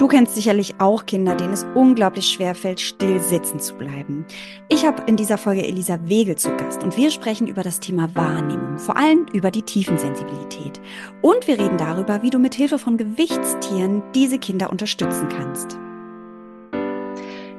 Du kennst sicherlich auch Kinder, denen es unglaublich schwer fällt, still sitzen zu bleiben. Ich habe in dieser Folge Elisa Wegel zu Gast und wir sprechen über das Thema Wahrnehmung, vor allem über die Tiefensensibilität. Und wir reden darüber, wie du mit Hilfe von Gewichtstieren diese Kinder unterstützen kannst.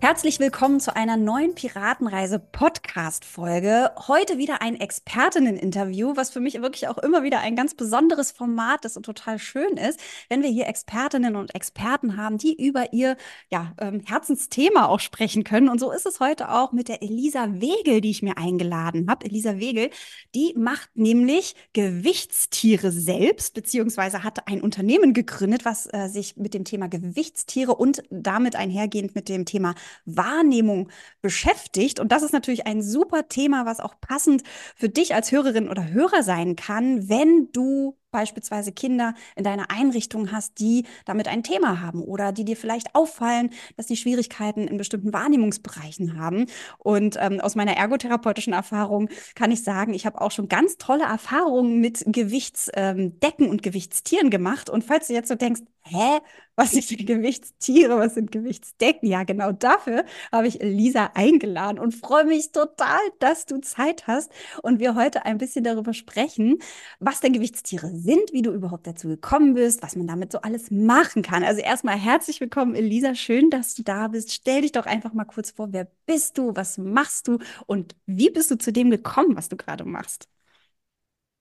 Herzlich willkommen zu einer neuen Piratenreise Podcast Folge. Heute wieder ein Expertinnen-Interview, was für mich wirklich auch immer wieder ein ganz besonderes Format ist und total schön ist, wenn wir hier Expertinnen und Experten haben, die über ihr ja, ähm, Herzensthema auch sprechen können. Und so ist es heute auch mit der Elisa Wegel, die ich mir eingeladen habe. Elisa Wegel, die macht nämlich Gewichtstiere selbst, beziehungsweise hatte ein Unternehmen gegründet, was äh, sich mit dem Thema Gewichtstiere und damit einhergehend mit dem Thema Wahrnehmung beschäftigt. Und das ist natürlich ein super Thema, was auch passend für dich als Hörerin oder Hörer sein kann, wenn du beispielsweise Kinder in deiner Einrichtung hast, die damit ein Thema haben oder die dir vielleicht auffallen, dass die Schwierigkeiten in bestimmten Wahrnehmungsbereichen haben. Und ähm, aus meiner ergotherapeutischen Erfahrung kann ich sagen, ich habe auch schon ganz tolle Erfahrungen mit Gewichtsdecken ähm, und Gewichtstieren gemacht. Und falls du jetzt so denkst, hä, was sind Gewichtstiere, was sind Gewichtsdecken? Ja, genau dafür habe ich Lisa eingeladen und freue mich total, dass du Zeit hast und wir heute ein bisschen darüber sprechen, was denn Gewichtstiere sind, wie du überhaupt dazu gekommen bist, was man damit so alles machen kann. Also erstmal herzlich willkommen, Elisa. Schön, dass du da bist. Stell dich doch einfach mal kurz vor, wer bist du, was machst du und wie bist du zu dem gekommen, was du gerade machst?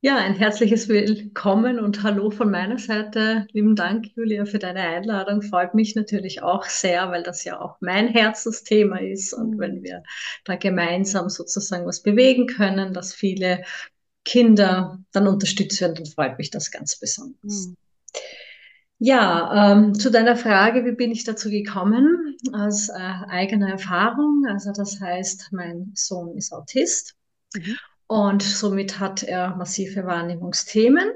Ja, ein herzliches Willkommen und Hallo von meiner Seite. Lieben Dank, Julia, für deine Einladung. Freut mich natürlich auch sehr, weil das ja auch mein Herzensthema ist. Und mhm. wenn wir da gemeinsam sozusagen was bewegen können, dass viele Kinder dann unterstützt werden, dann freut mich das ganz besonders. Mhm. Ja, ähm, zu deiner Frage, wie bin ich dazu gekommen? Aus äh, eigener Erfahrung. Also das heißt, mein Sohn ist Autist mhm. und somit hat er massive Wahrnehmungsthemen.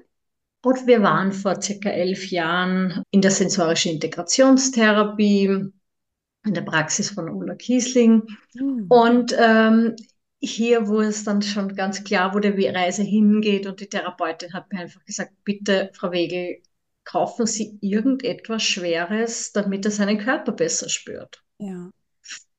Und wir waren vor circa elf Jahren in der sensorischen Integrationstherapie in der Praxis von Ulla Kiesling. Mhm. Und ähm, hier, wo es dann schon ganz klar, wo die Reise hingeht und die Therapeutin hat mir einfach gesagt, bitte, Frau Wegel, kaufen Sie irgendetwas Schweres, damit er seinen Körper besser spürt. Ja.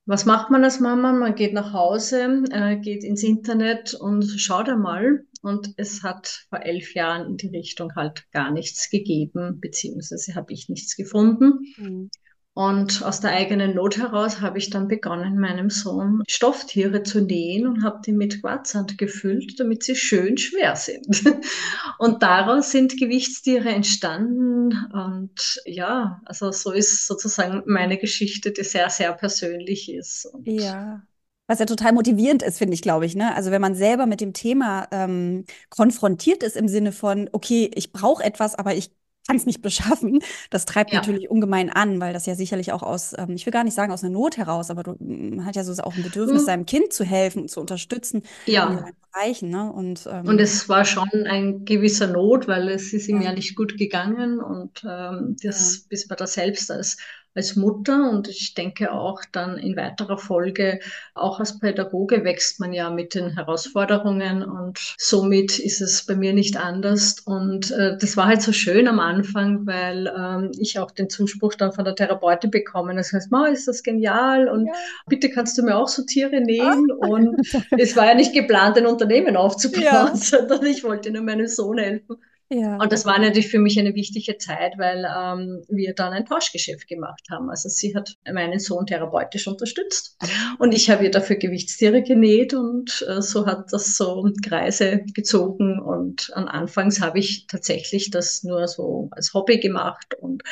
Was macht man als Mama? Man geht nach Hause, äh, geht ins Internet und schaut einmal. Und es hat vor elf Jahren in die Richtung halt gar nichts gegeben, beziehungsweise habe ich nichts gefunden. Mhm. Und aus der eigenen Not heraus habe ich dann begonnen, meinem Sohn Stofftiere zu nähen und habe die mit Quarzsand gefüllt, damit sie schön schwer sind. Und daraus sind Gewichtstiere entstanden. Und ja, also so ist sozusagen meine Geschichte, die sehr, sehr persönlich ist. Und ja. Was ja total motivierend ist, finde ich, glaube ich. Ne? Also wenn man selber mit dem Thema ähm, konfrontiert ist im Sinne von, okay, ich brauche etwas, aber ich kann es nicht beschaffen. Das treibt ja. natürlich ungemein an, weil das ja sicherlich auch aus, ähm, ich will gar nicht sagen aus einer Not heraus, aber du, man hat ja so auch ein Bedürfnis, mhm. seinem Kind zu helfen zu unterstützen ja. in allen Bereichen. Ne? Und, ähm, und es war schon ein gewisser Not, weil es ist ihm ja, ja nicht gut gegangen und ähm, das, bis man da selbst als als Mutter und ich denke auch dann in weiterer Folge, auch als Pädagoge wächst man ja mit den Herausforderungen und somit ist es bei mir nicht anders. Und äh, das war halt so schön am Anfang, weil ähm, ich auch den Zuspruch dann von der Therapeutin bekommen. Das heißt, Ma, ist das genial und ja. bitte kannst du mir auch so Tiere nähen. Ah. Und es war ja nicht geplant, ein Unternehmen aufzubauen, ja. sondern ich wollte nur meinem Sohn helfen. Ja. Und das war natürlich für mich eine wichtige Zeit, weil ähm, wir dann ein Tauschgeschäft gemacht haben. Also sie hat meinen Sohn therapeutisch unterstützt und ich habe ihr dafür Gewichtstiere genäht und äh, so hat das so Kreise gezogen. Und an Anfangs habe ich tatsächlich das nur so als Hobby gemacht und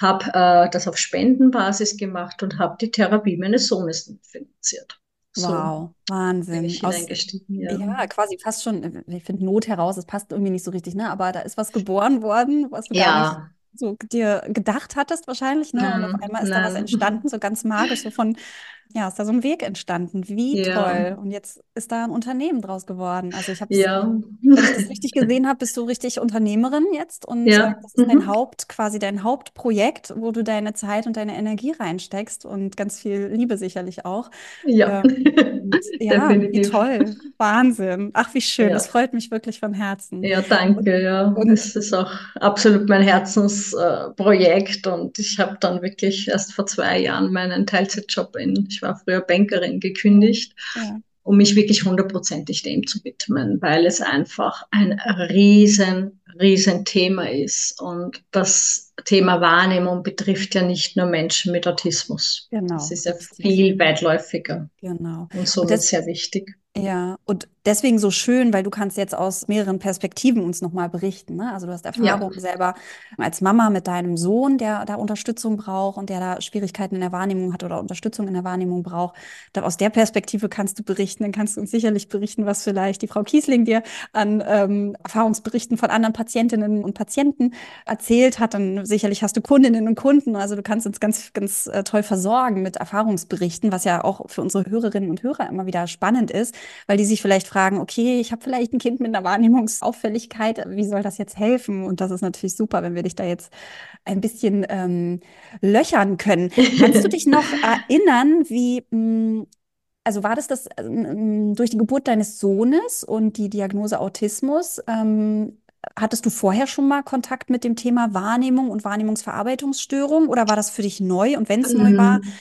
habe äh, das auf Spendenbasis gemacht und habe die Therapie meines Sohnes finanziert. So wow, Wahnsinn. Aus, ja. ja. quasi fast schon, ich finde Not heraus, es passt irgendwie nicht so richtig, ne? Aber da ist was geboren worden, was du ja. gar nicht so dir gedacht hattest wahrscheinlich, ne? Und auf mhm. einmal ist Nein. da was entstanden, so ganz magisch, so von ja, ist da so ein Weg entstanden. Wie ja. toll. Und jetzt ist da ein Unternehmen draus geworden. Also ich habe ja. wenn ich das richtig gesehen habe, bist du richtig Unternehmerin jetzt und ja. Äh, das ist dein mhm. Haupt, quasi dein Hauptprojekt, wo du deine Zeit und deine Energie reinsteckst und ganz viel Liebe sicherlich auch. Ja, ähm, ja wie toll. Wahnsinn. Ach, wie schön. Das freut mich wirklich von Herzen. Ja, danke. Ja, und es ist auch absolut mein Herzensprojekt äh, und ich habe dann wirklich erst vor zwei Jahren meinen Teilzeitjob in ich war früher Bankerin, gekündigt, ja. um mich wirklich hundertprozentig dem zu widmen, weil es einfach ein riesen, riesen Thema ist. Und das Thema Wahrnehmung betrifft ja nicht nur Menschen mit Autismus. Genau. Es ist ja viel weitläufiger. Genau. Und somit und sehr wichtig. Ja, und deswegen so schön, weil du kannst jetzt aus mehreren Perspektiven uns nochmal berichten. Ne? Also du hast Erfahrung ja. selber als Mama mit deinem Sohn, der da Unterstützung braucht und der da Schwierigkeiten in der Wahrnehmung hat oder Unterstützung in der Wahrnehmung braucht. Da aus der Perspektive kannst du berichten. Dann kannst du uns sicherlich berichten, was vielleicht die Frau Kiesling dir an ähm, Erfahrungsberichten von anderen Patientinnen und Patienten erzählt hat. Dann sicherlich hast du Kundinnen und Kunden. Also du kannst uns ganz, ganz äh, toll versorgen mit Erfahrungsberichten, was ja auch für unsere Hörerinnen und Hörer immer wieder spannend ist weil die sich vielleicht fragen, okay, ich habe vielleicht ein Kind mit einer Wahrnehmungsauffälligkeit, wie soll das jetzt helfen? Und das ist natürlich super, wenn wir dich da jetzt ein bisschen ähm, löchern können. Kannst du dich noch erinnern, wie mh, hm, also war das das äh, durch die Geburt deines Sohnes und die Diagnose Autismus? Ähm, hattest du vorher schon mal Kontakt mit dem Thema Wahrnehmung und Wahrnehmungsverarbeitungsstörung oder war das für dich neu? Und wenn es neu war, ähm,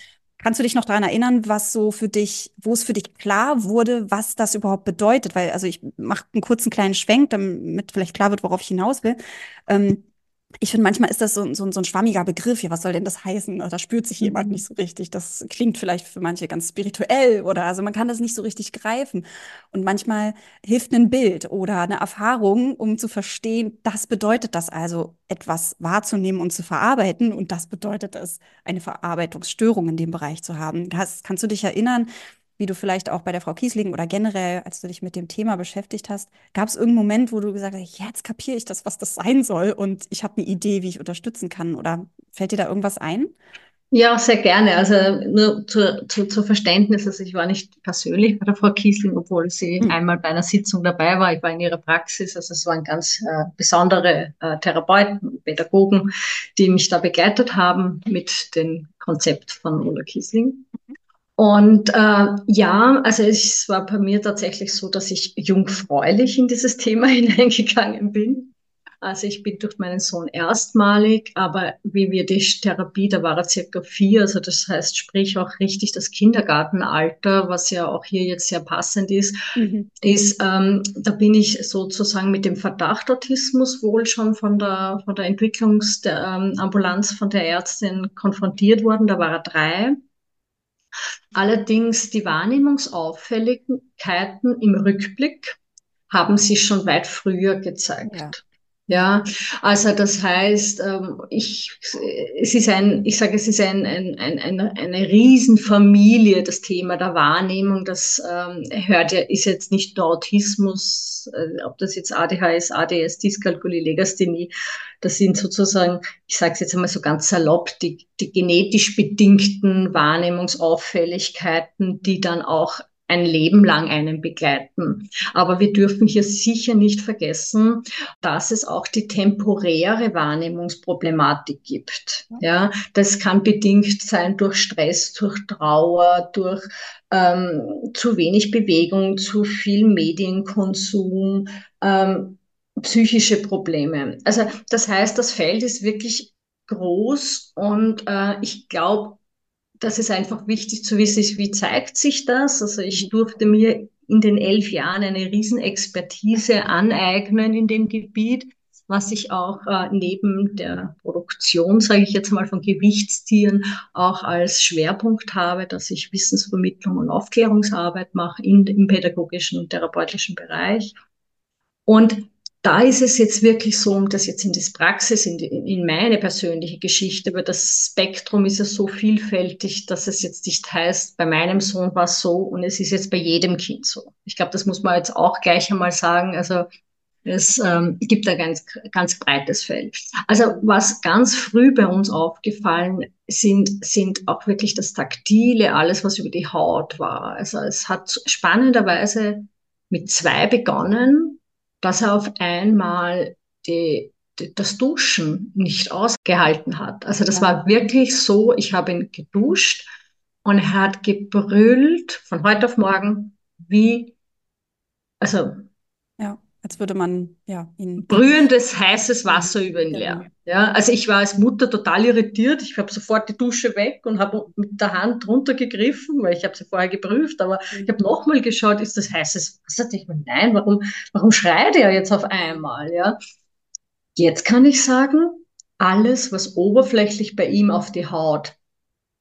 Kannst du dich noch daran erinnern, was so für dich, wo es für dich klar wurde, was das überhaupt bedeutet? Weil, also ich mache einen kurzen kleinen Schwenk, damit vielleicht klar wird, worauf ich hinaus will. Ähm, ich finde, manchmal ist das so, so, so, ein schwammiger Begriff. Ja, was soll denn das heißen? Da spürt sich jemand mhm. nicht so richtig. Das klingt vielleicht für manche ganz spirituell oder also man kann das nicht so richtig greifen. Und manchmal hilft ein Bild oder eine Erfahrung, um zu verstehen, das bedeutet das also, etwas wahrzunehmen und zu verarbeiten. Und das bedeutet es, eine Verarbeitungsstörung in dem Bereich zu haben. Das, kannst du dich erinnern, wie du vielleicht auch bei der Frau Kiesling oder generell, als du dich mit dem Thema beschäftigt hast, gab es irgendeinen Moment, wo du gesagt hast, jetzt kapiere ich das, was das sein soll und ich habe eine Idee, wie ich unterstützen kann oder fällt dir da irgendwas ein? Ja, sehr gerne. Also nur zu, zu, zu Verständnis, also ich war nicht persönlich bei der Frau Kiesling, obwohl sie mhm. einmal bei einer Sitzung dabei war. Ich war in ihrer Praxis, also es waren ganz äh, besondere äh, Therapeuten, Pädagogen, die mich da begleitet haben mit dem Konzept von Ulla Kiesling. Mhm. Und äh, ja, also es war bei mir tatsächlich so, dass ich jungfräulich in dieses Thema hineingegangen bin. Also ich bin durch meinen Sohn erstmalig, aber wie wir die Therapie, da war er circa vier, also das heißt, sprich auch richtig das Kindergartenalter, was ja auch hier jetzt sehr passend ist, mhm. ist, ähm, da bin ich sozusagen mit dem Verdacht Autismus wohl schon von der, von der Entwicklungsambulanz ähm, von der Ärztin konfrontiert worden, da war er drei. Allerdings die Wahrnehmungsauffälligkeiten im Rückblick haben sich schon weit früher gezeigt. Ja. Ja, also das heißt, ähm, ich, es ist ein, ich sage, es ist ein, ein, ein, eine, Riesenfamilie, das Thema der Wahrnehmung. Das ähm, hört ja, ist jetzt nicht nur Autismus, äh, ob das jetzt ADHS, ADS, Dyskalkulie, Legasthenie, das sind sozusagen, ich sage es jetzt einmal so ganz salopp, die, die genetisch bedingten Wahrnehmungsauffälligkeiten, die dann auch ein Leben lang einen begleiten. Aber wir dürfen hier sicher nicht vergessen, dass es auch die temporäre Wahrnehmungsproblematik gibt. Ja, das kann bedingt sein durch Stress, durch Trauer, durch ähm, zu wenig Bewegung, zu viel Medienkonsum, ähm, psychische Probleme. Also das heißt, das Feld ist wirklich groß und äh, ich glaube, das ist einfach wichtig zu wissen, wie zeigt sich das? Also ich mhm. durfte mir in den elf Jahren eine Riesenexpertise aneignen in dem Gebiet, was ich auch äh, neben der Produktion, sage ich jetzt mal, von Gewichtstieren auch als Schwerpunkt habe, dass ich Wissensvermittlung und Aufklärungsarbeit mache in, im pädagogischen und therapeutischen Bereich. Und da ist es jetzt wirklich so, um das jetzt in das Praxis, in, die, in meine persönliche Geschichte, weil das Spektrum ist ja so vielfältig, dass es jetzt nicht heißt, bei meinem Sohn war es so und es ist jetzt bei jedem Kind so. Ich glaube, das muss man jetzt auch gleich einmal sagen. Also es ähm, gibt ein ganz, ganz breites Feld. Also was ganz früh bei uns aufgefallen sind, sind auch wirklich das Taktile, alles, was über die Haut war. Also es hat spannenderweise mit zwei begonnen, dass er auf einmal die, die, das Duschen nicht ausgehalten hat. Also das ja. war wirklich so, ich habe ihn geduscht und er hat gebrüllt von heute auf morgen wie, also als würde man ja ihn brühendes heißes Wasser über ihn leeren. Ja, also ich war als Mutter total irritiert. Ich habe sofort die Dusche weg und habe mit der Hand runtergegriffen, weil ich habe sie vorher geprüft, aber mhm. ich habe nochmal geschaut, ist das heißes Wasser? Ich meine, nein, warum, warum schreit er jetzt auf einmal? Ja, jetzt kann ich sagen, alles, was oberflächlich bei ihm auf die Haut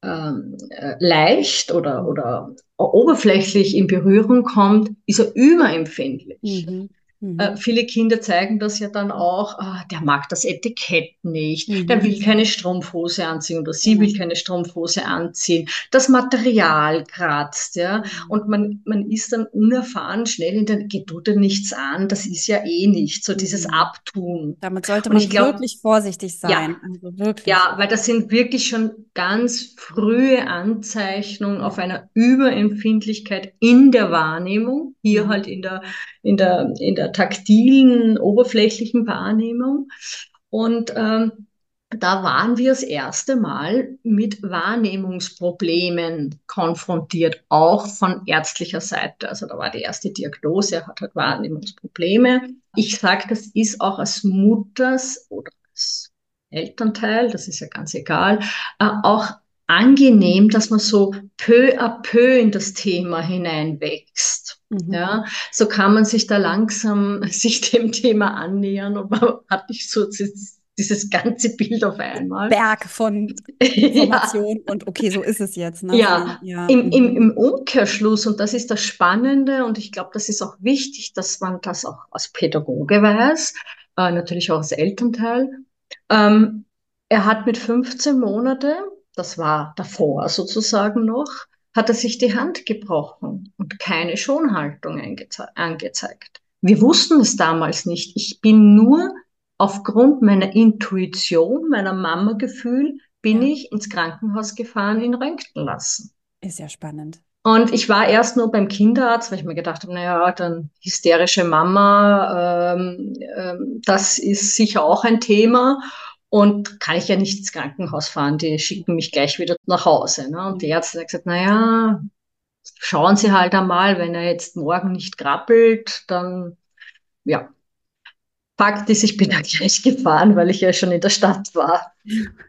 ähm, äh, leicht oder, oder oberflächlich in Berührung kommt, ist er überempfindlich. Mhm. Mhm. Äh, viele Kinder zeigen das ja dann auch, ah, der mag das Etikett nicht, mhm. der will keine Strumpfhose anziehen oder sie mhm. will keine Strumpfhose anziehen. Das Material kratzt, ja. Mhm. Und man, man ist dann unerfahren schnell in der, geh du dir nichts an, das ist ja eh nicht, so dieses mhm. Abtun. Damit sollte man glaub, wirklich vorsichtig sein. Ja, also wirklich. ja, weil das sind wirklich schon ganz frühe Anzeichnungen auf einer Überempfindlichkeit in der Wahrnehmung, hier mhm. halt in der, in der, in der taktilen, oberflächlichen Wahrnehmung. Und ähm, da waren wir das erste Mal mit Wahrnehmungsproblemen konfrontiert, auch von ärztlicher Seite. Also da war die erste Diagnose, er hat halt Wahrnehmungsprobleme. Ich sage, das ist auch als Mutters oder als Elternteil, das ist ja ganz egal, äh, auch angenehm, dass man so peu à peu in das Thema hineinwächst. Mhm. Ja, so kann man sich da langsam sich dem Thema annähern und man hat nicht so dieses ganze Bild auf einmal. Berg von Informationen ja. und okay, so ist es jetzt. Ne? Ja, ja. Im, im, mhm. Im Umkehrschluss, und das ist das Spannende, und ich glaube, das ist auch wichtig, dass man das auch als Pädagoge weiß, äh, natürlich auch als Elternteil. Ähm, er hat mit 15 Monaten das war davor sozusagen noch, hat er sich die Hand gebrochen und keine Schonhaltung angezeigt. Wir wussten es damals nicht. Ich bin nur aufgrund meiner Intuition, meiner Mama-Gefühl, bin ja. ich ins Krankenhaus gefahren, ihn röntgen lassen. Ist ja spannend. Und ich war erst nur beim Kinderarzt, weil ich mir gedacht habe, naja, dann hysterische Mama, ähm, ähm, das ist sicher auch ein Thema. Und kann ich ja nicht ins Krankenhaus fahren, die schicken mich gleich wieder nach Hause. Ne? Und die Ärzte hat gesagt, na ja, schauen Sie halt einmal, wenn er jetzt morgen nicht krabbelt, dann ja, Fakt ist, ich bin dann gleich gefahren, weil ich ja schon in der Stadt war.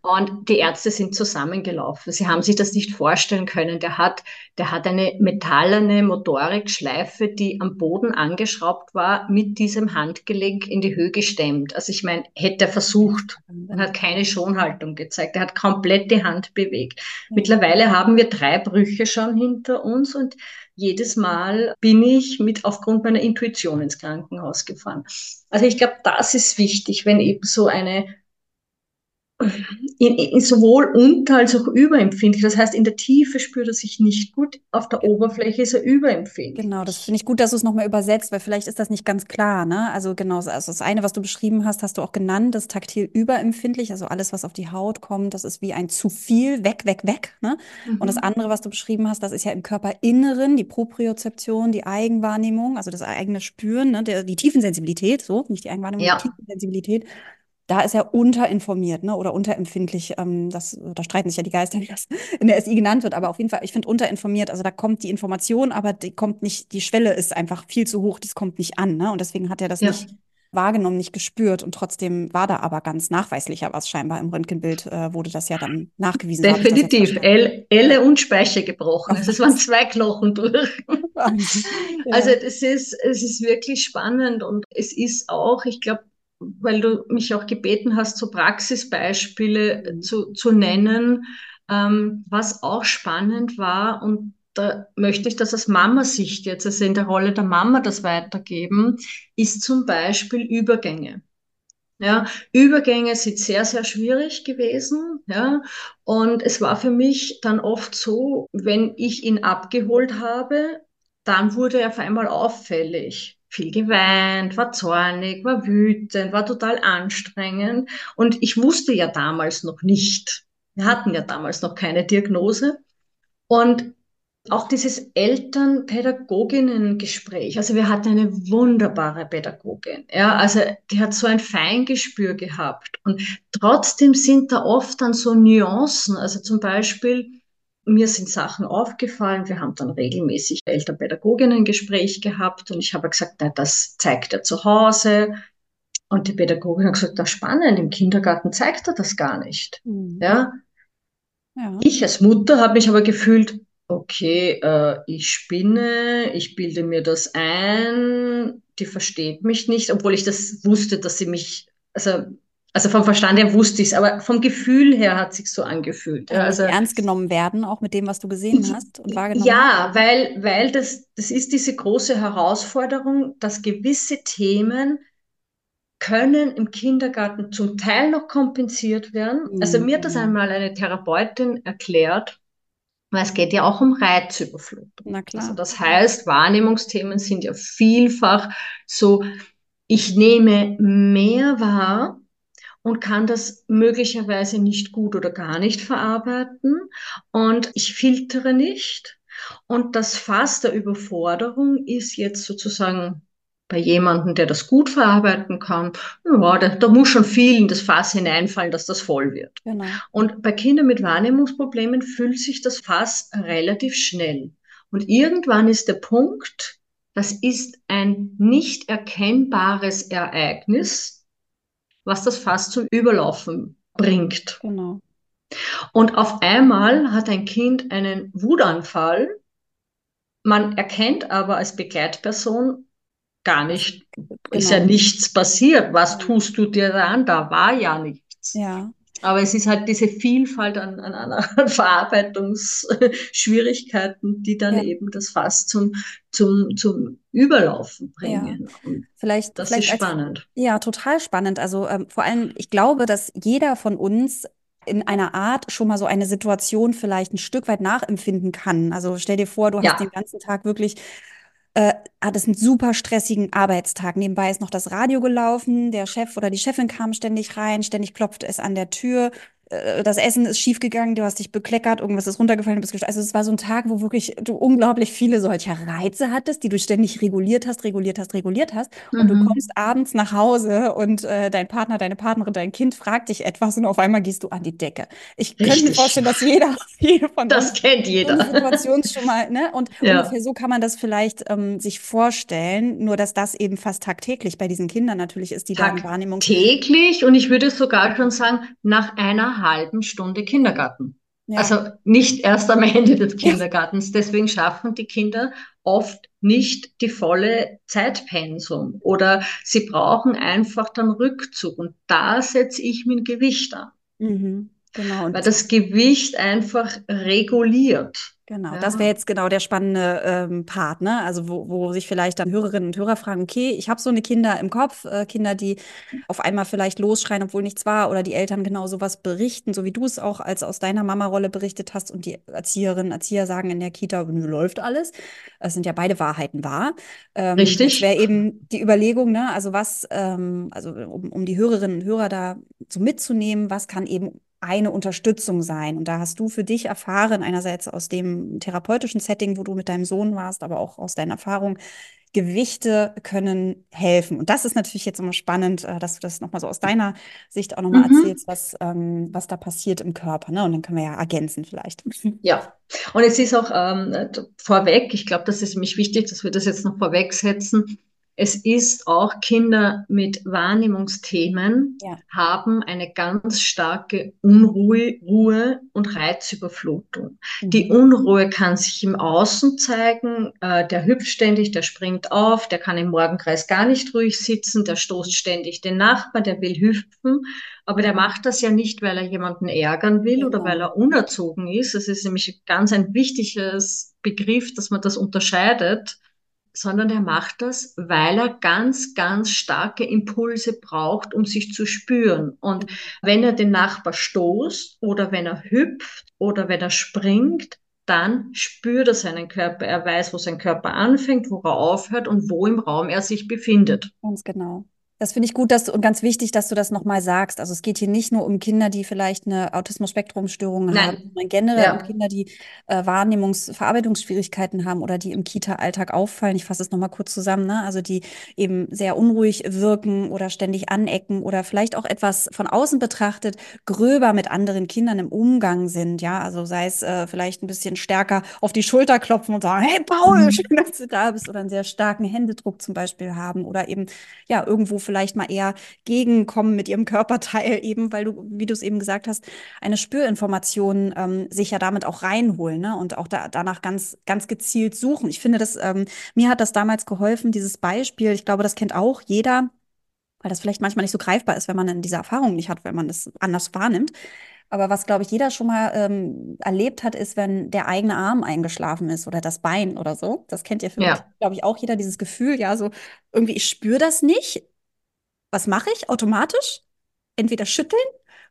Und die Ärzte sind zusammengelaufen. Sie haben sich das nicht vorstellen können. Der hat, der hat eine metallene Motorikschleife, die am Boden angeschraubt war, mit diesem Handgelenk in die Höhe gestemmt. Also ich meine, hätte er versucht und hat keine Schonhaltung gezeigt. Er hat komplett die Hand bewegt. Mittlerweile haben wir drei Brüche schon hinter uns und jedes Mal bin ich mit aufgrund meiner Intuition ins Krankenhaus gefahren. Also ich glaube, das ist wichtig, wenn eben so eine in, in sowohl unter als auch überempfindlich. Das heißt, in der Tiefe spürt er sich nicht gut, auf der Oberfläche ist er überempfindlich. Genau, das finde ich gut, dass du es nochmal übersetzt, weil vielleicht ist das nicht ganz klar. Ne? Also genau, also das eine, was du beschrieben hast, hast du auch genannt, das taktil überempfindlich, also alles, was auf die Haut kommt, das ist wie ein zu viel, weg, weg, weg. Ne? Mhm. Und das mhm. andere, was du beschrieben hast, das ist ja im Körperinneren, die Propriozeption, die Eigenwahrnehmung, also das eigene Spüren, ne? Der, die Tiefensensibilität, so, nicht die Eigenwahrnehmung, ja. die Tiefensensibilität da ist er unterinformiert ne, oder unterempfindlich. Ähm, das, da streiten sich ja die Geister, wie das in der SI genannt wird. Aber auf jeden Fall, ich finde unterinformiert, also da kommt die Information, aber die kommt nicht, die Schwelle ist einfach viel zu hoch, das kommt nicht an. Ne? Und deswegen hat er das ja. nicht wahrgenommen, nicht gespürt. Und trotzdem war da aber ganz nachweislicher was scheinbar im Röntgenbild, äh, wurde das ja dann nachgewiesen. Definitiv. Elle und Speicher gebrochen. Also es waren zwei Knochen durch. Also das ist, es ist wirklich spannend und es ist auch, ich glaube, weil du mich auch gebeten hast, so Praxisbeispiele zu, zu nennen. Ähm, was auch spannend war, und da möchte ich das aus Mama-Sicht jetzt, also in der Rolle der Mama das weitergeben, ist zum Beispiel Übergänge. Ja, Übergänge sind sehr, sehr schwierig gewesen. Ja, und es war für mich dann oft so, wenn ich ihn abgeholt habe, dann wurde er auf einmal auffällig. Viel geweint, war zornig, war wütend, war total anstrengend. Und ich wusste ja damals noch nicht. Wir hatten ja damals noch keine Diagnose. Und auch dieses Eltern-Pädagoginnen-Gespräch. Also wir hatten eine wunderbare Pädagogin. Ja, also die hat so ein Feingespür gehabt. Und trotzdem sind da oft dann so Nuancen. Also zum Beispiel, mir sind Sachen aufgefallen. Wir haben dann regelmäßig Eltern-Pädagoginnen-Gespräch gehabt. Und ich habe gesagt, na, das zeigt er zu Hause. Und die Pädagogin hat gesagt, das ist spannend, im Kindergarten zeigt er das gar nicht. Mhm. Ja? ja. Ich als Mutter habe mich aber gefühlt, okay, äh, ich spinne, ich bilde mir das ein, die versteht mich nicht, obwohl ich das wusste, dass sie mich, also, also vom Verstand her wusste ich es, aber vom Gefühl her hat sich so angefühlt. Ja, also ernst genommen werden, auch mit dem, was du gesehen hast und wahrgenommen Ja, weil, weil das, das ist diese große Herausforderung, dass gewisse Themen können im Kindergarten zum Teil noch kompensiert werden. Mhm. Also mir hat das mhm. einmal eine Therapeutin erklärt, weil es geht ja auch um Reizüberflutung. Na klar. Also das heißt, Wahrnehmungsthemen sind ja vielfach so, ich nehme mehr wahr und kann das möglicherweise nicht gut oder gar nicht verarbeiten und ich filtere nicht. Und das Fass der Überforderung ist jetzt sozusagen bei jemandem, der das gut verarbeiten kann, ja, da, da muss schon viel in das Fass hineinfallen, dass das voll wird. Genau. Und bei Kindern mit Wahrnehmungsproblemen füllt sich das Fass relativ schnell. Und irgendwann ist der Punkt, das ist ein nicht erkennbares Ereignis, was das Fass zum Überlaufen bringt. Genau. Und auf einmal hat ein Kind einen Wutanfall. Man erkennt aber als Begleitperson, gar nicht, genau. ist ja genau. nichts passiert. Was tust du dir an? Da war ja nichts. Ja. Aber es ist halt diese Vielfalt an, an, an Verarbeitungsschwierigkeiten, die dann ja. eben das Fass zum, zum, zum Überlaufen bringen. Ja. Vielleicht, das vielleicht ist spannend. Als, ja, total spannend. Also ähm, vor allem, ich glaube, dass jeder von uns in einer Art schon mal so eine Situation vielleicht ein Stück weit nachempfinden kann. Also stell dir vor, du ja. hast den ganzen Tag wirklich äh, hat es einen super stressigen Arbeitstag. Nebenbei ist noch das Radio gelaufen, der Chef oder die Chefin kam ständig rein, ständig klopfte es an der Tür äh, das Essen ist schiefgegangen, du hast dich bekleckert, irgendwas ist runtergefallen, du bist gestorben. Also es war so ein Tag, wo wirklich du unglaublich viele solcher Reize hattest, die du ständig reguliert hast, reguliert hast, reguliert hast. Mhm. Und du mhm. kommst abends nach Hause und äh, dein Partner, deine Partnerin, dein Kind fragt dich etwas und auf einmal gehst du an die Decke. Ich Richtig. könnte mir vorstellen, dass jeder, jede von das uns kennt jeder. Situation schon mal, ne? Und ja. ungefähr so kann man das vielleicht ähm, sich vorstellen, nur dass das eben fast tagtäglich bei diesen Kindern natürlich ist, die da Wahrnehmung. Täglich und ich würde sogar schon sagen, nach einer halben Stunde Kindergarten. Ja. Also nicht erst am Ende des Kindergartens. Deswegen schaffen die Kinder oft nicht die volle Zeitpensum oder sie brauchen einfach dann Rückzug. Und da setze ich mein Gewicht an. Mhm, genau. Weil das Gewicht einfach reguliert. Genau, ja. das wäre jetzt genau der spannende ähm, Part, ne? Also wo, wo sich vielleicht dann Hörerinnen und Hörer fragen, okay, ich habe so eine Kinder im Kopf, äh, Kinder, die auf einmal vielleicht losschreien, obwohl nichts war, oder die Eltern genau sowas berichten, so wie du es auch als aus deiner Mama-Rolle berichtet hast und die Erzieherinnen, Erzieher sagen in der Kita, läuft alles. Es sind ja beide Wahrheiten wahr. Ähm, Richtig. wäre eben die Überlegung, ne? Also was, ähm, also um, um die Hörerinnen und Hörer da so mitzunehmen, was kann eben eine Unterstützung sein. Und da hast du für dich erfahren, einerseits aus dem therapeutischen Setting, wo du mit deinem Sohn warst, aber auch aus deiner Erfahrung, Gewichte können helfen. Und das ist natürlich jetzt immer spannend, äh, dass du das nochmal so aus deiner Sicht auch nochmal mhm. erzählst, was, ähm, was da passiert im Körper. Ne? Und dann können wir ja ergänzen vielleicht. Ja, und es ist auch ähm, vorweg, ich glaube, das ist nämlich wichtig, dass wir das jetzt noch vorweg setzen. Es ist auch Kinder mit Wahrnehmungsthemen ja. haben eine ganz starke Unruhe Ruhe und Reizüberflutung. Mhm. Die Unruhe kann sich im Außen zeigen, äh, der hüpft ständig, der springt auf, der kann im Morgenkreis gar nicht ruhig sitzen, der stoßt ständig den Nachbarn, der will hüpfen, aber der macht das ja nicht, weil er jemanden ärgern will oder weil er unerzogen ist. Das ist nämlich ganz ein wichtiges Begriff, dass man das unterscheidet sondern er macht das, weil er ganz, ganz starke Impulse braucht, um sich zu spüren. Und wenn er den Nachbar stoßt oder wenn er hüpft oder wenn er springt, dann spürt er seinen Körper. Er weiß, wo sein Körper anfängt, wo er aufhört und wo im Raum er sich befindet. Ganz genau. Das finde ich gut dass du, und ganz wichtig, dass du das nochmal sagst. Also es geht hier nicht nur um Kinder, die vielleicht eine Autismus-Spektrum-Störung haben, sondern generell ja. um Kinder, die äh, Wahrnehmungs-, Verarbeitungsschwierigkeiten haben oder die im Kita-Alltag auffallen. Ich fasse es nochmal kurz zusammen, ne? Also die eben sehr unruhig wirken oder ständig anecken oder vielleicht auch etwas von außen betrachtet gröber mit anderen Kindern im Umgang sind. Ja, also sei es äh, vielleicht ein bisschen stärker auf die Schulter klopfen und sagen, hey Paul, mhm. schön, dass du da bist oder einen sehr starken Händedruck zum Beispiel haben oder eben ja irgendwo vielleicht mal eher gegenkommen mit ihrem Körperteil, eben weil du, wie du es eben gesagt hast, eine Spürinformation ähm, sich ja damit auch reinholen ne? und auch da, danach ganz, ganz gezielt suchen. Ich finde, das, ähm, mir hat das damals geholfen, dieses Beispiel, ich glaube, das kennt auch jeder, weil das vielleicht manchmal nicht so greifbar ist, wenn man dann diese Erfahrung nicht hat, wenn man das anders wahrnimmt. Aber was, glaube ich, jeder schon mal ähm, erlebt hat, ist, wenn der eigene Arm eingeschlafen ist oder das Bein oder so. Das kennt ihr, ja. glaube ich, auch jeder, dieses Gefühl, ja, so irgendwie, ich spüre das nicht, was mache ich automatisch? Entweder schütteln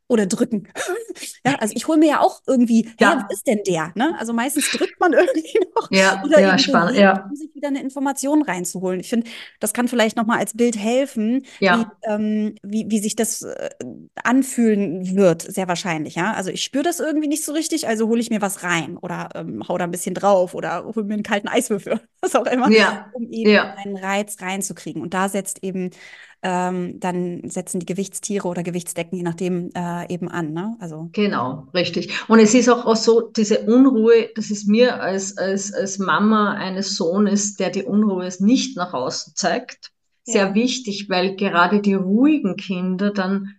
oder drücken. ja, also ich hole mir ja auch irgendwie, ja. hey, wo ist denn der? Ne? Also meistens drückt man irgendwie noch ja, oder ja, spannend, ja. um sich wieder eine Information reinzuholen. Ich finde, das kann vielleicht nochmal als Bild helfen, ja. wie, ähm, wie, wie sich das äh, anfühlen wird, sehr wahrscheinlich. Ja, also ich spüre das irgendwie nicht so richtig, also hole ich mir was rein oder ähm, hau da ein bisschen drauf oder hole mir einen kalten Eiswürfel, was auch immer, ja. um eben einen Reiz reinzukriegen. Und da setzt eben ähm, dann setzen die Gewichtstiere oder Gewichtsdecken, je nachdem, äh, eben an. Ne? Also. Genau, richtig. Und es ist auch, auch so, diese Unruhe, das ist mir als, als, als Mama eines Sohnes, der die Unruhe nicht nach außen zeigt, sehr ja. wichtig, weil gerade die ruhigen Kinder dann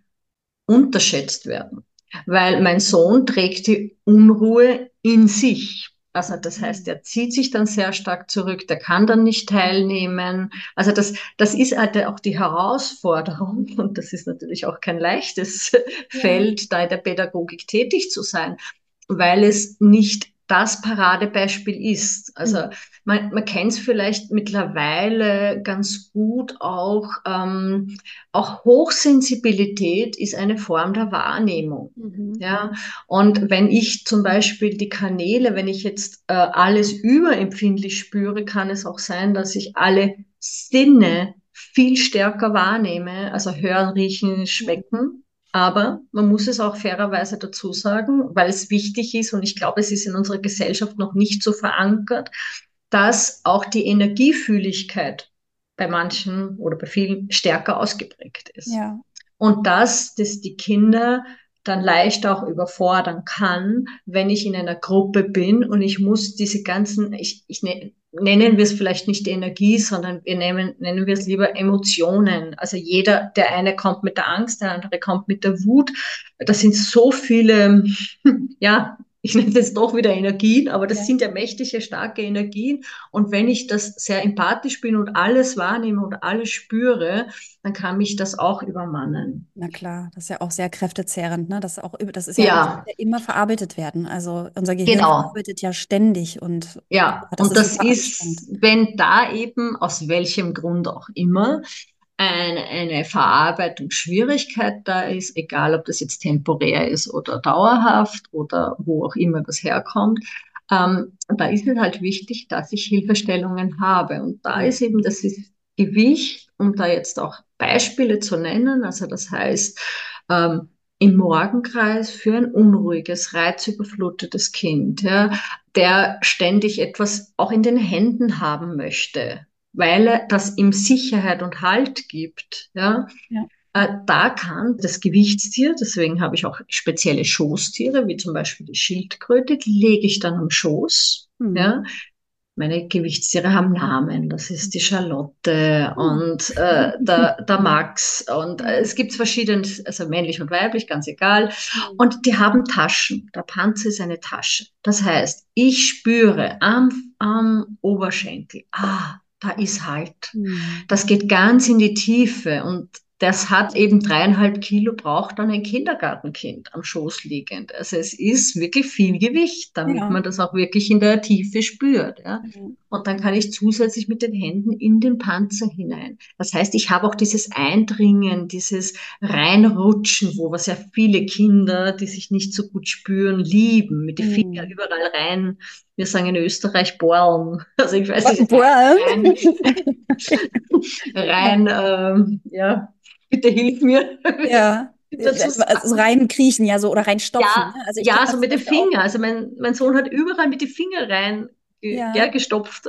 unterschätzt werden. Weil mein Sohn trägt die Unruhe in sich. Also das heißt, er zieht sich dann sehr stark zurück, der kann dann nicht teilnehmen. Also das, das ist halt auch die Herausforderung und das ist natürlich auch kein leichtes Feld, da in der Pädagogik tätig zu sein, weil es nicht das Paradebeispiel ist. Also mhm. man, man kennt es vielleicht mittlerweile ganz gut auch. Ähm, auch Hochsensibilität ist eine Form der Wahrnehmung. Mhm. Ja, und wenn ich zum Beispiel die Kanäle, wenn ich jetzt äh, alles überempfindlich spüre, kann es auch sein, dass ich alle Sinne viel stärker wahrnehme, also hören, riechen, schmecken. Aber man muss es auch fairerweise dazu sagen, weil es wichtig ist und ich glaube, es ist in unserer Gesellschaft noch nicht so verankert, dass auch die Energiefühligkeit bei manchen oder bei vielen stärker ausgeprägt ist. Ja. Und dass das die Kinder dann leicht auch überfordern kann, wenn ich in einer Gruppe bin und ich muss diese ganzen, ich, ich ne, nennen wir es vielleicht nicht Energie, sondern wir nehmen, nennen wir es lieber Emotionen. Also jeder, der eine kommt mit der Angst, der andere kommt mit der Wut. Das sind so viele, ja, ich nenne jetzt doch wieder Energien, aber das ja. sind ja mächtige, starke Energien. Und wenn ich das sehr empathisch bin und alles wahrnehme und alles spüre, dann kann mich das auch übermannen. Na klar, das ist ja auch sehr kräftezehrend, ne? Das, auch, das ist ja, ja. immer verarbeitet werden. Also unser Gehirn genau. verarbeitet ja ständig und ja, das und ist das ist, wenn da eben aus welchem Grund auch immer eine, eine Verarbeitungsschwierigkeit da ist, egal ob das jetzt temporär ist oder dauerhaft oder wo auch immer das herkommt, ähm, da ist es halt wichtig, dass ich Hilfestellungen habe. Und da ist eben das ist Gewicht, um da jetzt auch Beispiele zu nennen, also das heißt, ähm, im Morgenkreis für ein unruhiges, reizüberflutetes Kind, ja, der ständig etwas auch in den Händen haben möchte, weil das ihm Sicherheit und Halt gibt. Ja? ja. Äh, da kann das Gewichtstier, deswegen habe ich auch spezielle Schoßtiere, wie zum Beispiel die Schildkröte, die lege ich dann am Schoß. Mhm. Ja? meine Gewichtstiere haben Namen. Das ist die Charlotte und äh, der, der Max. Und äh, es gibt verschiedene, also männlich und weiblich, ganz egal. Und die haben Taschen. Der Panzer ist eine Tasche. Das heißt, ich spüre am, am Oberschenkel, ah, da ist halt. Mhm. Das geht ganz in die Tiefe und das hat eben dreieinhalb Kilo, braucht dann ein Kindergartenkind am Schoß liegend. Also es ist wirklich viel Gewicht, damit ja. man das auch wirklich in der Tiefe spürt. Ja. Mhm. Und dann kann ich zusätzlich mit den Händen in den Panzer hinein. Das heißt, ich habe auch dieses Eindringen, dieses Reinrutschen, wo was ja viele Kinder, die sich nicht so gut spüren, lieben, mit den mhm. Fingern überall rein. Wir sagen in Österreich Borlen. Also ich weiß nicht. Rein, rein ähm, ja, bitte hilf mir. Ja. Also rein kriechen, ja, so oder rein stopfen. Ja, ne? also ja so mit den Fingern. Also mein, mein Sohn hat überall mit den Fingern rein ja. ja. gestopft.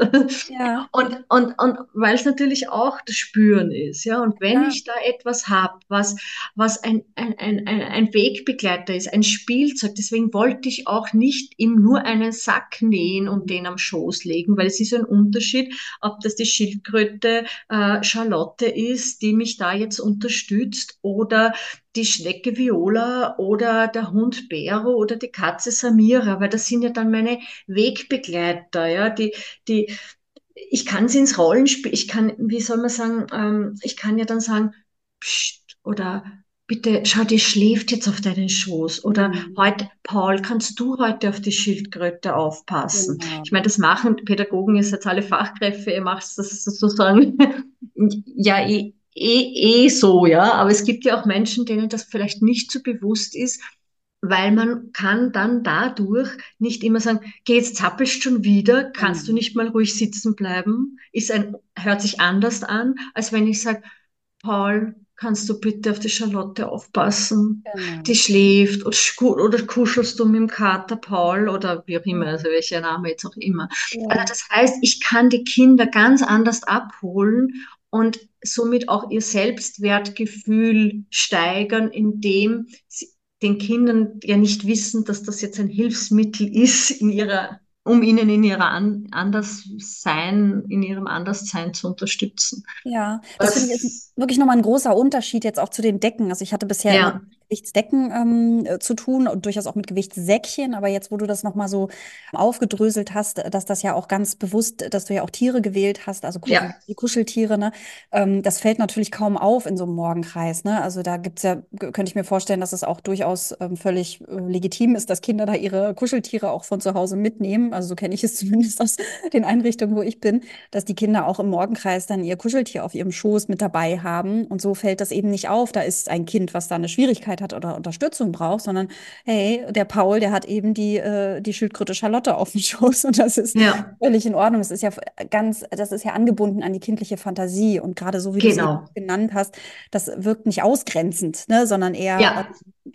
Ja. Und, und, und weil es natürlich auch das Spüren ist, ja. Und wenn ja. ich da etwas habe, was, was ein, ein, ein, ein Wegbegleiter ist, ein Spielzeug, deswegen wollte ich auch nicht ihm nur einen Sack nähen und den am Schoß legen, weil es ist ein Unterschied, ob das die Schildkröte äh, Charlotte ist, die mich da jetzt unterstützt, oder die Schnecke Viola oder der Hund Bero oder die Katze Samira, weil das sind ja dann meine Wegbegleiter, ja, die, die, ich kann sie ins Rollenspiel, ich kann, wie soll man sagen, ähm, ich kann ja dann sagen, Psst, oder bitte, schau, die schläft jetzt auf deinen Schoß. Oder mhm. heute, Paul, kannst du heute auf die Schildkröte aufpassen? Genau. Ich meine, das machen Pädagogen ist jetzt alle Fachkräfte, ihr macht das sozusagen, ja, eh, eh, eh so, ja. Aber es gibt ja auch Menschen, denen das vielleicht nicht so bewusst ist, weil man kann dann dadurch nicht immer sagen, geh jetzt zappelst schon wieder, kannst mhm. du nicht mal ruhig sitzen bleiben, ist ein, hört sich anders an, als wenn ich sage, Paul, kannst du bitte auf die Charlotte aufpassen? Genau. Die schläft oder, oder, kuschelst du mit dem Kater Paul oder wie auch immer, also welcher Name jetzt auch immer. Ja. Also das heißt, ich kann die Kinder ganz anders abholen und somit auch ihr Selbstwertgefühl steigern, indem sie den Kindern ja nicht wissen, dass das jetzt ein Hilfsmittel ist in ihrer um ihnen in ihrer An Anderssein, in ihrem Anderssein zu unterstützen. Ja, das, das finde ich ist wirklich nochmal ein großer Unterschied jetzt auch zu den Decken. Also ich hatte bisher ja. Gewichtsdecken ähm, äh, zu tun und durchaus auch mit Gewichtssäckchen. Aber jetzt, wo du das nochmal so aufgedröselt hast, dass das ja auch ganz bewusst, dass du ja auch Tiere gewählt hast, also Kuschel, ja. die Kuscheltiere, ne? Ähm, das fällt natürlich kaum auf in so einem Morgenkreis. Ne? Also da gibt's ja, könnte ich mir vorstellen, dass es auch durchaus ähm, völlig äh, legitim ist, dass Kinder da ihre Kuscheltiere auch von zu Hause mitnehmen. Also so kenne ich es zumindest aus den Einrichtungen, wo ich bin, dass die Kinder auch im Morgenkreis dann ihr Kuscheltier auf ihrem Schoß mit dabei haben. Und so fällt das eben nicht auf. Da ist ein Kind, was da eine Schwierigkeit Möglichkeit hat oder Unterstützung braucht, sondern hey, der Paul, der hat eben die, äh, die Schildkröte Charlotte auf dem Schoß und das ist ja. völlig in Ordnung. Es ist ja ganz, das ist ja angebunden an die kindliche Fantasie und gerade so wie genau. du es genannt hast, das wirkt nicht ausgrenzend, ne, sondern eher ja.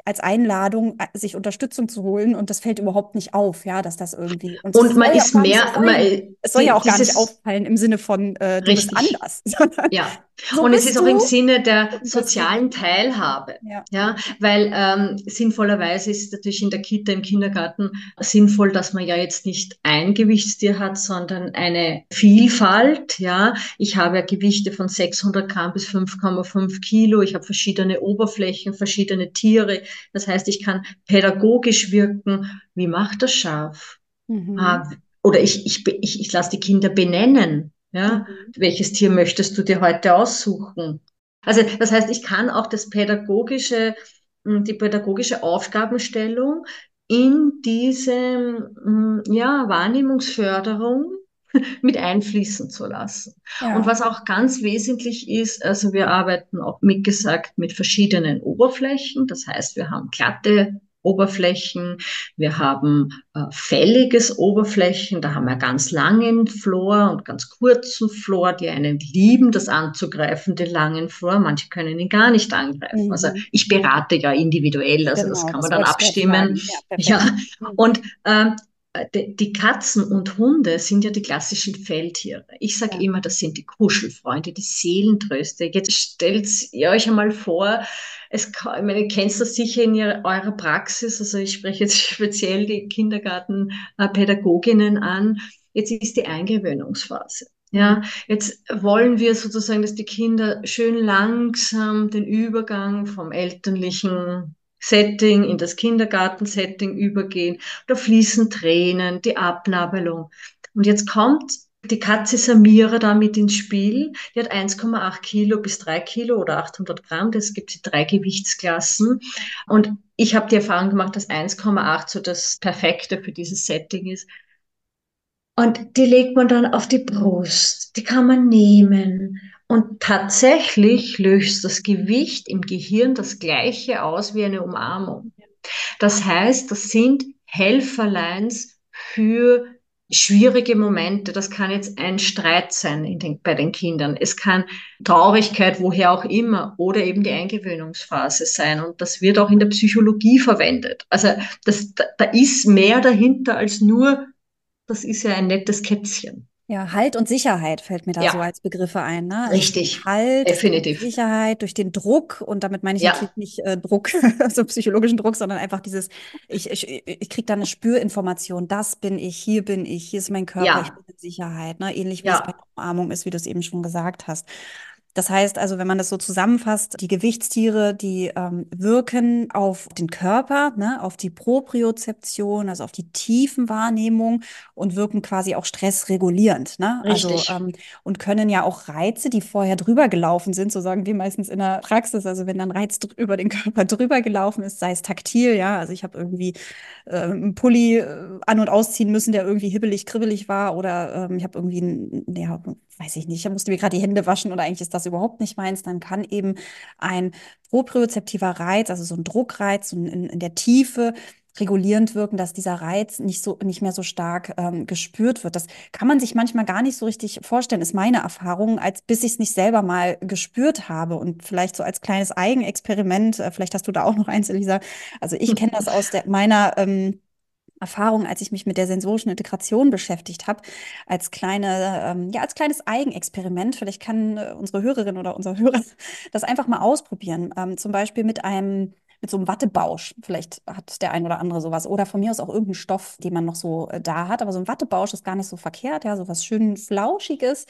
als Einladung, äh, sich Unterstützung zu holen und das fällt überhaupt nicht auf, ja, dass das irgendwie und, und man ist mehr, man, es soll ja auch gar nicht auffallen im Sinne von äh, du richtig. bist anders, sondern ja. So und es ist auch im Sinne der sozialen Teilhabe. Ja. ja weil ähm, sinnvollerweise ist es natürlich in der Kita, im Kindergarten sinnvoll, dass man ja jetzt nicht ein Gewichtstier hat, sondern eine Vielfalt. Ja, ich habe ja Gewichte von 600 Gramm bis 5,5 Kilo. Ich habe verschiedene Oberflächen, verschiedene Tiere. Das heißt, ich kann pädagogisch wirken. Wie macht das Schaf? Mhm. Ah, oder ich, ich, ich, ich lasse die Kinder benennen. Ja, mhm. welches Tier möchtest du dir heute aussuchen? Also das heißt, ich kann auch das pädagogische, hm, die pädagogische Aufgabenstellung in diese hm, ja, Wahrnehmungsförderung mit einfließen zu lassen. Ja. Und was auch ganz wesentlich ist, also wir arbeiten auch, wie gesagt, mit verschiedenen Oberflächen. Das heißt, wir haben glatte Oberflächen, wir haben äh, fälliges Oberflächen, da haben wir ganz langen Flor und ganz kurzen Flor, die einen lieben, das anzugreifen, den langen Flor, manche können ihn gar nicht angreifen. Mhm. Also ich berate ja individuell, also genau, das kann man dann abstimmen. Ja, ja, und ähm, die Katzen und Hunde sind ja die klassischen Feldtiere. Ich sage immer, das sind die Kuschelfreunde, die Seelentröste. Jetzt stellt ihr euch einmal vor, es, ich meine, ihr kennt das sicher in ihrer, eurer Praxis. Also ich spreche jetzt speziell die Kindergartenpädagoginnen an. jetzt ist die Eingewöhnungsphase. Ja, jetzt wollen wir sozusagen, dass die Kinder schön langsam den Übergang vom elterlichen Setting in das Kindergartensetting übergehen. Da fließen Tränen, die Abnabelung. Und jetzt kommt die Katze Samira da mit ins Spiel. Die hat 1,8 Kilo bis 3 Kilo oder 800 Gramm. Das gibt sie drei Gewichtsklassen. Und ich habe die Erfahrung gemacht, dass 1,8 so das Perfekte für dieses Setting ist. Und die legt man dann auf die Brust. Die kann man nehmen. Und tatsächlich löst das Gewicht im Gehirn das gleiche aus wie eine Umarmung. Das heißt, das sind Helferleins für schwierige Momente. Das kann jetzt ein Streit sein den, bei den Kindern. Es kann Traurigkeit, woher auch immer, oder eben die Eingewöhnungsphase sein. Und das wird auch in der Psychologie verwendet. Also das, da ist mehr dahinter als nur, das ist ja ein nettes Kätzchen. Ja, Halt und Sicherheit fällt mir da ja. so als Begriffe ein. Ne? Also Richtig. Halt, definitiv. Sicherheit durch den Druck und damit meine ich ja. natürlich nicht äh, Druck, so psychologischen Druck, sondern einfach dieses, ich, ich, ich kriege da eine Spürinformation, das bin ich, hier bin ich, hier ist mein Körper, ja. ich bin in Sicherheit. Ne? Ähnlich wie es bei der Umarmung ist, wie du es eben schon gesagt hast. Das heißt also, wenn man das so zusammenfasst, die Gewichtstiere, die ähm, wirken auf den Körper, ne, auf die Propriozeption, also auf die Tiefenwahrnehmung und wirken quasi auch stressregulierend. Ne? Also, Richtig. Also, ähm, und können ja auch Reize, die vorher drüber gelaufen sind, so sagen wir meistens in der Praxis, also wenn dann Reiz über den Körper drüber gelaufen ist, sei es taktil, ja, also ich habe irgendwie äh, einen Pulli äh, an- und ausziehen müssen, der irgendwie hibbelig, kribbelig war oder ähm, ich habe irgendwie, ein, ja, weiß ich nicht, ich musste mir gerade die Hände waschen oder eigentlich ist das überhaupt nicht meins, dann kann eben ein propriozeptiver Reiz, also so ein Druckreiz so in, in der Tiefe, regulierend wirken, dass dieser Reiz nicht so nicht mehr so stark ähm, gespürt wird. Das kann man sich manchmal gar nicht so richtig vorstellen, ist meine Erfahrung, als bis ich es nicht selber mal gespürt habe und vielleicht so als kleines Eigenexperiment. Äh, vielleicht hast du da auch noch eins, Elisa. Also ich kenne das aus der, meiner ähm, Erfahrung, als ich mich mit der sensorischen Integration beschäftigt habe, als kleine, ähm, ja, als kleines Eigenexperiment. Vielleicht kann äh, unsere Hörerin oder unser Hörer das einfach mal ausprobieren. Ähm, zum Beispiel mit einem mit so einem Wattebausch. Vielleicht hat der ein oder andere sowas. Oder von mir aus auch irgendeinen Stoff, den man noch so äh, da hat. Aber so ein Wattebausch ist gar nicht so verkehrt, ja, so was schön Flauschiges.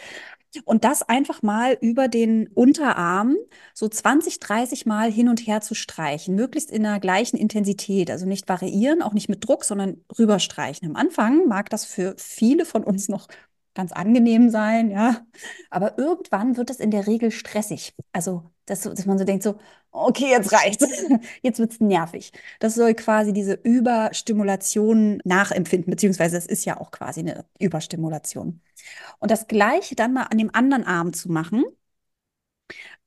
Und das einfach mal über den Unterarm so 20, 30 Mal hin und her zu streichen, möglichst in der gleichen Intensität, also nicht variieren, auch nicht mit Druck, sondern rüberstreichen. Am Anfang mag das für viele von uns noch ganz angenehm sein, ja. Aber irgendwann wird es in der Regel stressig. Also, dass, dass man so denkt, so, okay, jetzt reicht's. Jetzt wird's nervig. Das soll quasi diese Überstimulation nachempfinden, beziehungsweise es ist ja auch quasi eine Überstimulation. Und das Gleiche dann mal an dem anderen Arm zu machen,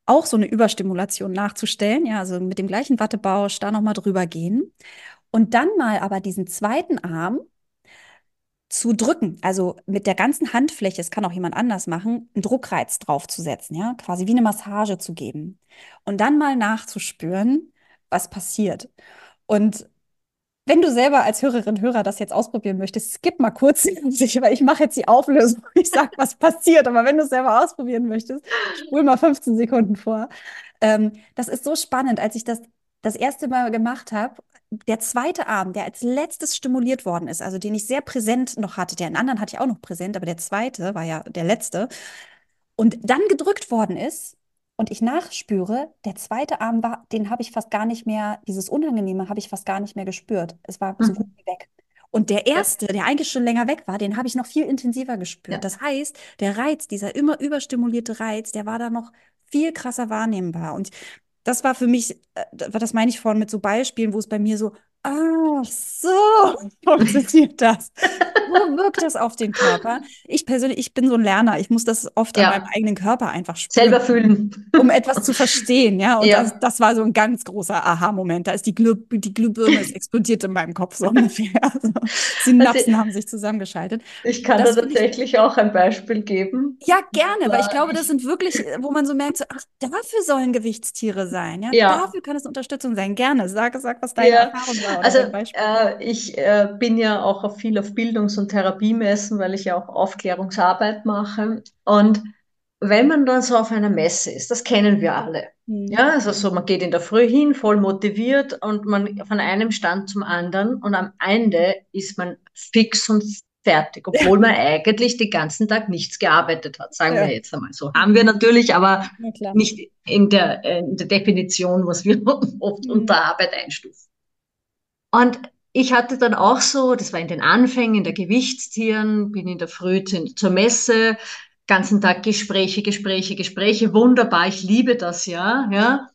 auch so eine Überstimulation nachzustellen, ja, also mit dem gleichen Wattebausch da nochmal drüber gehen. Und dann mal aber diesen zweiten Arm zu drücken, also mit der ganzen Handfläche, es kann auch jemand anders machen, einen Druckreiz draufzusetzen, ja, quasi wie eine Massage zu geben. Und dann mal nachzuspüren, was passiert. Und wenn du selber als Hörerin, Hörer das jetzt ausprobieren möchtest, skip mal kurz, weil ich mache jetzt die Auflösung. Ich sage, was passiert. Aber wenn du es selber ausprobieren möchtest, spul mal 15 Sekunden vor. Ähm, das ist so spannend, als ich das das erste Mal gemacht habe. Der zweite Arm, der als letztes stimuliert worden ist, also den ich sehr präsent noch hatte, den anderen hatte ich auch noch präsent, aber der zweite war ja der letzte, und dann gedrückt worden ist, und ich nachspüre, der zweite Arm war, den habe ich fast gar nicht mehr, dieses Unangenehme habe ich fast gar nicht mehr gespürt. Es war so mhm. gut wie weg. Und der erste, der eigentlich schon länger weg war, den habe ich noch viel intensiver gespürt. Ja. Das heißt, der Reiz, dieser immer überstimulierte Reiz, der war da noch viel krasser wahrnehmbar. Und das war für mich, äh, das meine ich vorhin mit so Beispielen, wo es bei mir so, Ach so, funktioniert das. So wirkt das auf den Körper. Ich persönlich, ich bin so ein Lerner. Ich muss das oft ja. an meinem eigenen Körper einfach spüren. Selber fühlen. Um etwas zu verstehen, ja. Und ja. Das, das, war so ein ganz großer Aha-Moment. Da ist die, Glüh, die Glühbirne explodiert in meinem Kopf so ungefähr. Also, Synapsen also, haben sich zusammengeschaltet. Ich kann das da tatsächlich ich, auch ein Beispiel geben. Ja, gerne, weil ich glaube, das sind wirklich, wo man so merkt, so, ach, dafür sollen Gewichtstiere sein. Ja? ja. Dafür kann es Unterstützung sein. Gerne. Sag, sag was deine Erfahrung war also äh, ich äh, bin ja auch auf viel auf Bildungs- und Therapiemessen, weil ich ja auch Aufklärungsarbeit mache. Und wenn man dann so auf einer Messe ist, das kennen wir alle. Mhm. Ja, also so, man geht in der Früh hin, voll motiviert und man von einem Stand zum anderen und am Ende ist man fix und fertig, obwohl man eigentlich den ganzen Tag nichts gearbeitet hat, sagen ja. wir jetzt einmal so. Haben wir natürlich, aber nicht in der, in der, Definition, was wir oft mhm. unter Arbeit einstufen. Und ich hatte dann auch so, das war in den Anfängen der Gewichtstieren, bin in der Früh zur Messe, ganzen Tag Gespräche, Gespräche, Gespräche, wunderbar, ich liebe das ja, ja.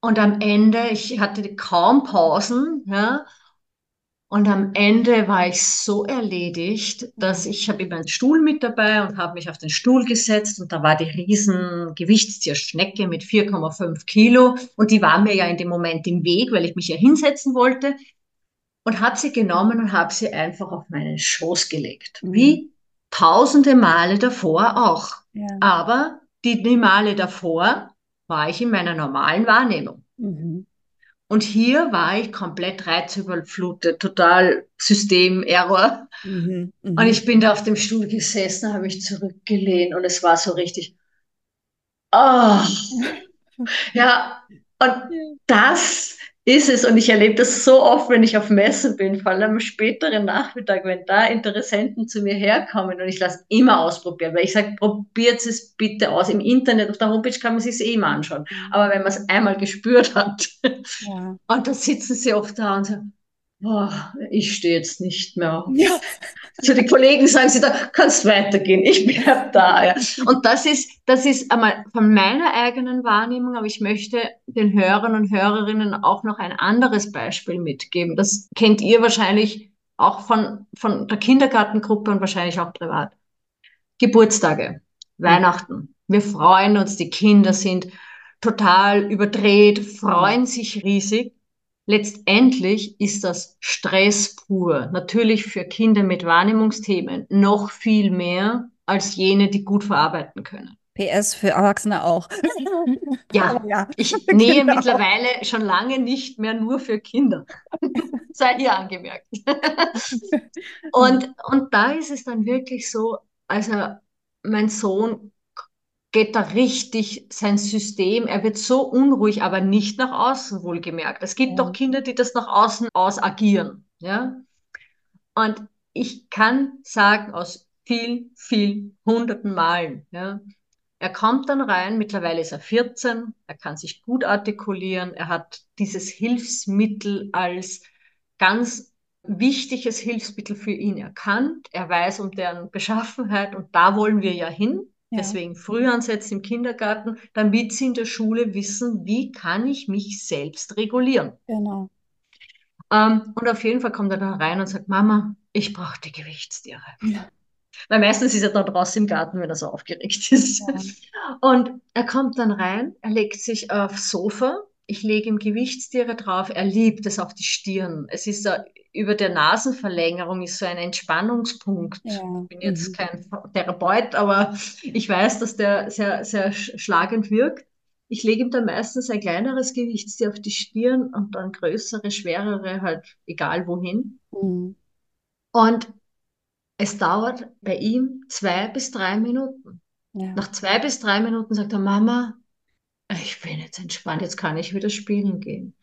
Und am Ende, ich hatte kaum Pausen, ja. Und am Ende war ich so erledigt, dass ich habe immer einen Stuhl mit dabei und habe mich auf den Stuhl gesetzt und da war die riesen Gewichtstierschnecke mit 4,5 Kilo und die war mir ja in dem Moment im Weg, weil ich mich ja hinsetzen wollte und habe sie genommen und habe sie einfach auf meinen Schoß gelegt. Mhm. Wie tausende Male davor auch. Ja. Aber die, die Male davor war ich in meiner normalen Wahrnehmung. Mhm. Und hier war ich komplett reizüberflutet, total System-Error. Mhm, mh. Und ich bin da auf dem Stuhl gesessen, habe mich zurückgelehnt und es war so richtig, oh, ja, und das ist es. Und ich erlebe das so oft, wenn ich auf Messen bin, vor allem am späteren Nachmittag, wenn da Interessenten zu mir herkommen und ich lasse immer ausprobieren, weil ich sage, probiert es bitte aus. Im Internet, auf der Homepage kann man sich eh mal anschauen. Mhm. Aber wenn man es einmal gespürt hat, ja. und da sitzen sie oft da und sagen, boah, ich stehe jetzt nicht mehr auf. Ja. Zu den Kollegen sagen sie, da kannst weitergehen, ich bleib da. Ja. Und das ist, das ist einmal von meiner eigenen Wahrnehmung, aber ich möchte den Hörern und Hörerinnen auch noch ein anderes Beispiel mitgeben. Das kennt ihr wahrscheinlich auch von, von der Kindergartengruppe und wahrscheinlich auch privat. Geburtstage, Weihnachten. Wir freuen uns, die Kinder sind total überdreht, freuen sich riesig. Letztendlich ist das Stress pur. Natürlich für Kinder mit Wahrnehmungsthemen noch viel mehr als jene, die gut verarbeiten können. PS für Erwachsene auch. Ja, ja ich nähe genau. mittlerweile schon lange nicht mehr nur für Kinder. Sei hier angemerkt. und, und da ist es dann wirklich so, also mein Sohn geht da richtig sein System, er wird so unruhig, aber nicht nach außen wohlgemerkt. Es gibt ja. doch Kinder, die das nach außen aus agieren. Ja? Und ich kann sagen, aus vielen, vielen hunderten Malen, ja, er kommt dann rein, mittlerweile ist er 14, er kann sich gut artikulieren, er hat dieses Hilfsmittel als ganz wichtiges Hilfsmittel für ihn erkannt, er weiß um deren Beschaffenheit und da wollen wir ja hin. Ja. Deswegen Frühansätze im Kindergarten, damit sie in der Schule wissen, wie kann ich mich selbst regulieren. Genau. Ähm, und auf jeden Fall kommt er dann rein und sagt, Mama, ich brauche die Gewichtstiere. Ja. Weil meistens ist er da draußen im Garten, wenn er so aufgeregt ist. Ja. Und er kommt dann rein, er legt sich aufs Sofa, ich lege ihm Gewichtstiere drauf, er liebt es auf die Stirn. Es ist so, über der Nasenverlängerung ist so ein Entspannungspunkt. Ja. Ich bin jetzt mhm. kein Therapeut, aber ich weiß, dass der sehr, sehr schlagend wirkt. Ich lege ihm dann meistens ein kleineres Gewichtstier auf die Stirn und dann größere, schwerere, halt egal wohin. Mhm. Und es dauert bei ihm zwei bis drei Minuten. Ja. Nach zwei bis drei Minuten sagt er, Mama, ich bin jetzt entspannt, jetzt kann ich wieder spielen gehen.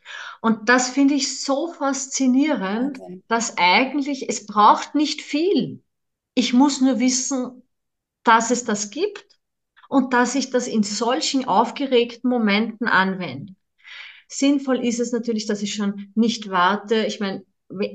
Und das finde ich so faszinierend, okay. dass eigentlich, es braucht nicht viel. Ich muss nur wissen, dass es das gibt und dass ich das in solchen aufgeregten Momenten anwende. Sinnvoll ist es natürlich, dass ich schon nicht warte. Ich meine,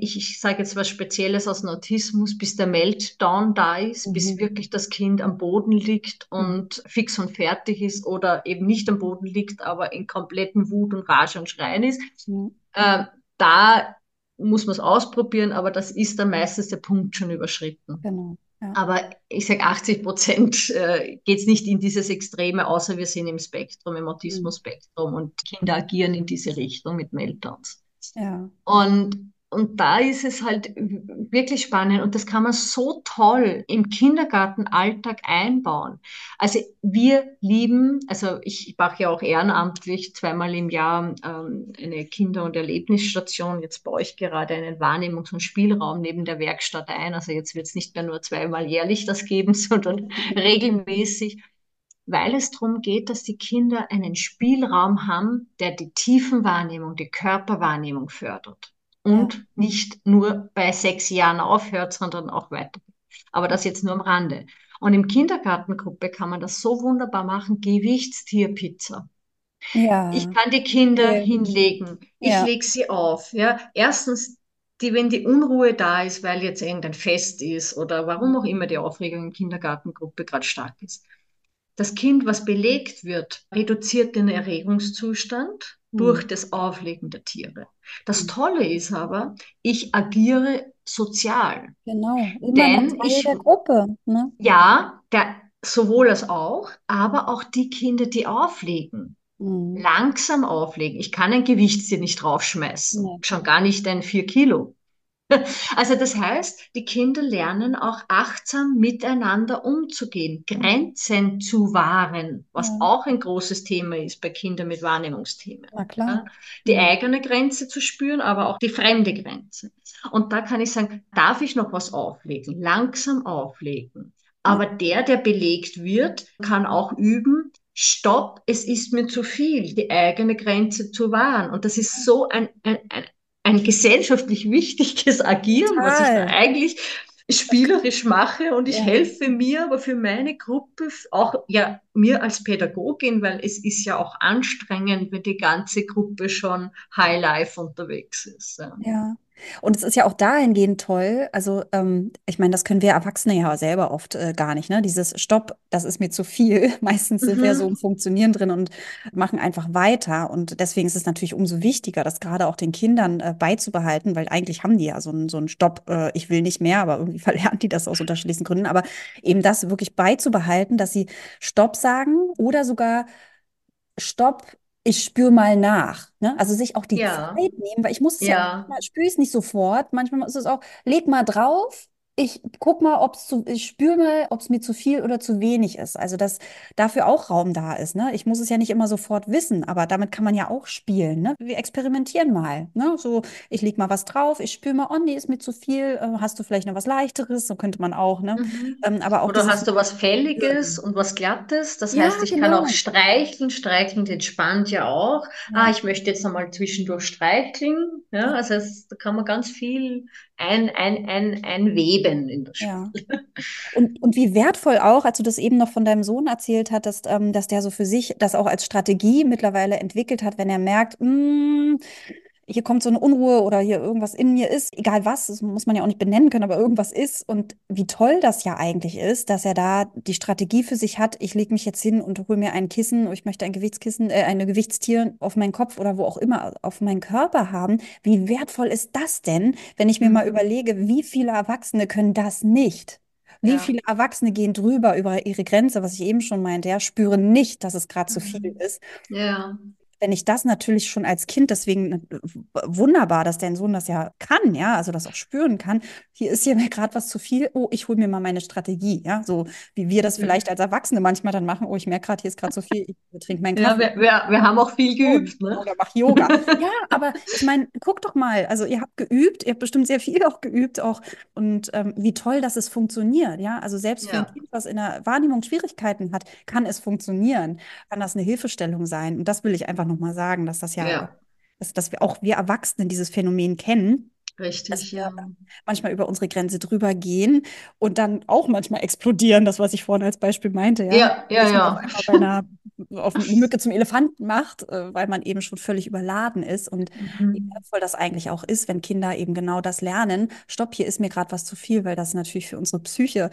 ich, ich sage jetzt was Spezielles aus dem Autismus, bis der Meltdown da ist, mhm. bis wirklich das Kind am Boden liegt und fix und fertig ist oder eben nicht am Boden liegt, aber in kompletten Wut und Rage und Schreien ist. Mhm. Äh, da muss man es ausprobieren, aber das ist dann meistens der Punkt schon überschritten. Genau. Ja. Aber ich sage, 80 Prozent äh, geht es nicht in dieses Extreme, außer wir sind im Spektrum, im Autismus-Spektrum und Kinder agieren in diese Richtung mit Meltdowns. Ja. Und und da ist es halt wirklich spannend und das kann man so toll im Kindergartenalltag einbauen. Also wir lieben, also ich mache ja auch ehrenamtlich zweimal im Jahr ähm, eine Kinder- und Erlebnisstation. Jetzt baue ich gerade einen Wahrnehmungs- und Spielraum neben der Werkstatt ein. Also jetzt wird es nicht mehr nur zweimal jährlich das geben, sondern regelmäßig weil es darum geht, dass die Kinder einen Spielraum haben, der die Tiefenwahrnehmung, die Körperwahrnehmung fördert und nicht nur bei sechs Jahren aufhört, sondern auch weiter. Aber das jetzt nur am Rande. Und im Kindergartengruppe kann man das so wunderbar machen, Gewichtstierpizza. Ja. Ich kann die Kinder ja. hinlegen. Ich ja. lege sie auf. Ja. Erstens, die, wenn die Unruhe da ist, weil jetzt irgendein Fest ist oder warum auch immer die Aufregung in Kindergartengruppe gerade stark ist. Das Kind, was belegt wird, reduziert den Erregungszustand mhm. durch das Auflegen der Tiere. Das hm. Tolle ist aber, ich agiere sozial. Genau, immer denn ich, der Gruppe. Ne? Ja, der, sowohl als auch, aber auch die Kinder, die auflegen. Mhm. Langsam auflegen. Ich kann ein Gewichtstier nicht draufschmeißen. Nee. Schon gar nicht ein 4 Kilo. Also das heißt, die Kinder lernen auch achtsam miteinander umzugehen, Grenzen zu wahren, was ja. auch ein großes Thema ist bei Kindern mit Wahrnehmungsthemen. Na klar. Die eigene Grenze zu spüren, aber auch die fremde Grenze. Und da kann ich sagen, darf ich noch was auflegen? Langsam auflegen. Aber der, der belegt wird, kann auch üben, Stopp, es ist mir zu viel, die eigene Grenze zu wahren. Und das ist so ein, ein, ein, ein gesellschaftlich wichtiges Agieren, Total. was ich da eigentlich spielerisch mache und ich ja. helfe mir, aber für meine Gruppe auch ja mir als Pädagogin, weil es ist ja auch anstrengend, wenn die ganze Gruppe schon High Life unterwegs ist. Ja. ja. Und es ist ja auch dahingehend toll, also ähm, ich meine, das können wir Erwachsene ja selber oft äh, gar nicht, ne? Dieses Stopp, das ist mir zu viel. Meistens sind mhm. wir so im Funktionieren drin und machen einfach weiter. Und deswegen ist es natürlich umso wichtiger, das gerade auch den Kindern äh, beizubehalten, weil eigentlich haben die ja so einen so Stopp, äh, ich will nicht mehr, aber irgendwie verlernen die das aus unterschiedlichen Gründen. Aber eben das wirklich beizubehalten, dass sie Stopp sagen oder sogar Stopp, ich spüre mal nach. Ne? Also sich auch die ja. Zeit nehmen, weil ich muss es ja, ja spüre es nicht sofort. Manchmal ist es auch, leg mal drauf, ich guck mal, ob es zu, ich spüre mal, ob es mir zu viel oder zu wenig ist. Also, dass dafür auch Raum da ist. Ne? Ich muss es ja nicht immer sofort wissen, aber damit kann man ja auch spielen. Ne? Wir experimentieren mal. Ne? So, ich leg mal was drauf, ich spüre mal, oh nee, ist mir zu viel. Äh, hast du vielleicht noch was Leichteres? So könnte man auch. Ne? Mhm. Ähm, aber auch oder hast du was Fälliges und was Glattes? Das ja, heißt, ich genau. kann auch streicheln. Streicheln entspannt ja auch. Ja. Ah, ich möchte jetzt nochmal zwischendurch streicheln. Ja, also es, da kann man ganz viel ein, ein, ein, ein Weben in das Spiel. Ja. Und, und wie wertvoll auch, als du das eben noch von deinem Sohn erzählt hattest, ähm, dass der so für sich das auch als Strategie mittlerweile entwickelt hat, wenn er merkt, mh, mm, hier kommt so eine Unruhe oder hier irgendwas in mir ist, egal was, das muss man ja auch nicht benennen können, aber irgendwas ist. Und wie toll das ja eigentlich ist, dass er da die Strategie für sich hat, ich lege mich jetzt hin und hole mir ein Kissen, oder ich möchte ein Gewichtskissen, äh, eine Gewichtstier auf meinen Kopf oder wo auch immer auf meinen Körper haben. Wie wertvoll ist das denn, wenn ich mir mal mhm. überlege, wie viele Erwachsene können das nicht? Wie ja. viele Erwachsene gehen drüber über ihre Grenze, was ich eben schon meinte, ja, spüren nicht, dass es gerade zu viel mhm. ist. Ja wenn ich das natürlich schon als Kind, deswegen äh, wunderbar, dass dein Sohn das ja kann, ja, also das auch spüren kann. Hier ist hier mir gerade was zu viel. Oh, ich hole mir mal meine Strategie, ja, so wie wir das vielleicht als Erwachsene manchmal dann machen. Oh, ich merke gerade, hier ist gerade zu viel. Ich trinke meinen Kaffee. Ja, wir, wir, wir haben auch viel geübt, oh, ne? Oder mach Yoga. ja, aber ich meine, guck doch mal. Also ihr habt geübt, ihr habt bestimmt sehr viel auch geübt auch und ähm, wie toll, dass es funktioniert, ja. Also selbst ja. für ein Kind, was in der Wahrnehmung Schwierigkeiten hat, kann es funktionieren. Kann das eine Hilfestellung sein? Und das will ich einfach nochmal sagen, dass das ja, ja. Dass, dass wir auch wir Erwachsenen dieses Phänomen kennen. Richtig, dass wir ja. manchmal über unsere Grenze drüber gehen und dann auch manchmal explodieren, das, was ich vorhin als Beispiel meinte. Ja, ja, ja. ja. Auf, einer, auf eine Mücke zum Elefanten macht, äh, weil man eben schon völlig überladen ist. Und mhm. wie wertvoll das eigentlich auch ist, wenn Kinder eben genau das lernen. Stopp, hier ist mir gerade was zu viel, weil das natürlich für unsere Psyche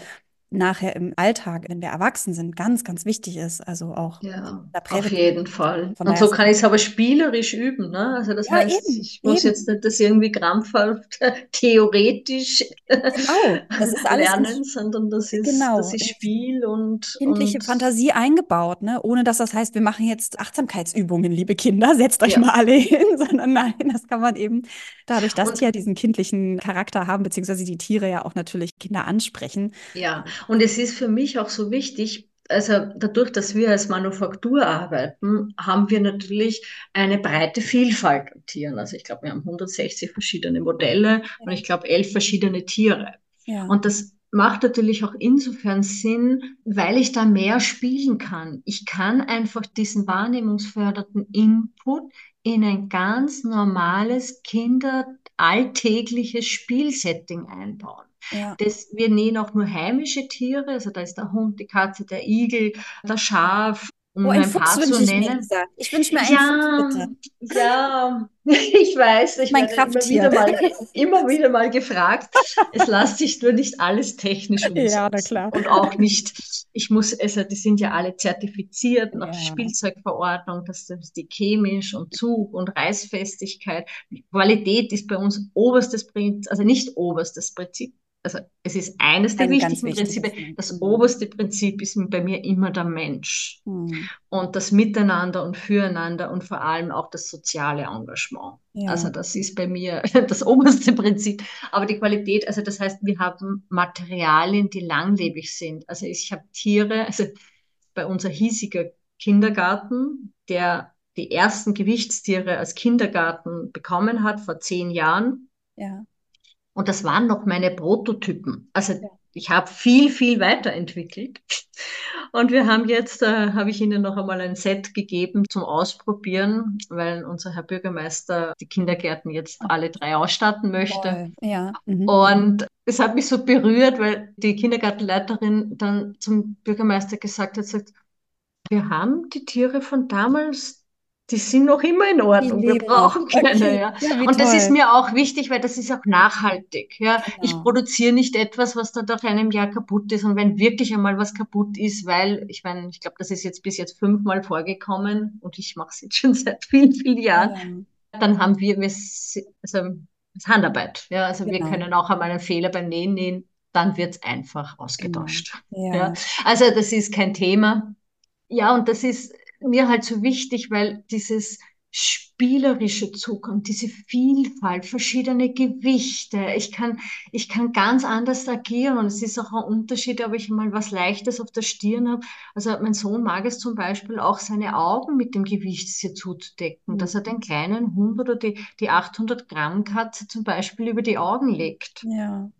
nachher im Alltag, wenn wir erwachsen sind, ganz, ganz wichtig ist. Also auch ja, auf jeden Fall. Und so kann ich es aber spielerisch üben. Ne? Also das ja, heißt, eben, ich muss eben. jetzt nicht das irgendwie krampfhaft theoretisch genau, das ist alles lernen, sondern das ist, genau, das ist Spiel und kindliche und Fantasie eingebaut, ne? ohne dass das heißt, wir machen jetzt Achtsamkeitsübungen, liebe Kinder, setzt euch ja. mal alle hin, sondern nein, das kann man eben dadurch, dass und, die ja diesen kindlichen Charakter haben, beziehungsweise die Tiere ja auch natürlich Kinder ansprechen. Ja, und es ist für mich auch so wichtig, also dadurch, dass wir als Manufaktur arbeiten, haben wir natürlich eine breite Vielfalt an Tieren. Also ich glaube, wir haben 160 verschiedene Modelle und ich glaube elf verschiedene Tiere. Ja. Und das macht natürlich auch insofern Sinn, weil ich da mehr spielen kann. Ich kann einfach diesen wahrnehmungsförderten Input in ein ganz normales Kinder alltägliches Spielsetting einbauen. Ja. Das, wir nähen auch nur heimische Tiere, also da ist der Hund, die Katze, der Igel, das Schaf, um oh, ein, ein Fuchs wünsche ich mir, Ich wünsche mir einen ja, Fuchs, bitte. Ja, ich weiß, ich mein werde immer wieder, mal, immer wieder mal gefragt. es lässt sich nur nicht alles technisch umsetzen. Ja, na klar. Und auch nicht, ich muss, also die sind ja alle zertifiziert nach ja. Spielzeugverordnung, das ist die chemisch und Zug und Reißfestigkeit. Qualität ist bei uns oberstes Prinzip, also nicht oberstes Prinzip, also es ist eines der Ein wichtigsten Prinzipien. Das mhm. oberste Prinzip ist bei mir immer der Mensch mhm. und das Miteinander und Füreinander und vor allem auch das soziale Engagement. Ja. Also das ist bei mir das oberste Prinzip. Aber die Qualität, also das heißt, wir haben Materialien, die langlebig sind. Also ich habe Tiere, also bei unser hiesiger Kindergarten, der die ersten Gewichtstiere als Kindergarten bekommen hat vor zehn Jahren. Ja und das waren noch meine Prototypen. Also ich habe viel, viel weiterentwickelt. Und wir haben jetzt, äh, habe ich Ihnen noch einmal ein Set gegeben zum Ausprobieren, weil unser Herr Bürgermeister die Kindergärten jetzt alle drei ausstatten möchte. Ja. Mhm. Und es hat mich so berührt, weil die Kindergartenleiterin dann zum Bürgermeister gesagt hat, sagt, wir haben die Tiere von damals die sind noch immer in Ordnung. Wir brauchen keine. Okay. Ja. ja und das ist mir auch wichtig, weil das ist auch nachhaltig. Ja. Genau. Ich produziere nicht etwas, was dann nach einem Jahr kaputt ist. Und wenn wirklich einmal was kaputt ist, weil, ich meine, ich glaube, das ist jetzt bis jetzt fünfmal vorgekommen und ich mache es jetzt schon seit vielen, vielen Jahren, ja. dann haben wir, wir also, das Handarbeit. Ja. Also genau. wir können auch einmal einen Fehler beim Nähen nähen, dann wird es einfach ausgetauscht. Genau. Ja. Also das ist kein Thema. Ja, und das ist, mir halt so wichtig, weil dieses spielerische Zug und diese Vielfalt, verschiedene Gewichte. Ich kann, ich kann ganz anders agieren und es ist auch ein Unterschied, ob ich mal was Leichtes auf der Stirn habe. Also mein Sohn mag es zum Beispiel auch seine Augen mit dem Gewicht zuzudecken, mhm. dass er den kleinen Hund oder die, die 800 Gramm Katze zum Beispiel über die Augen legt. Ja.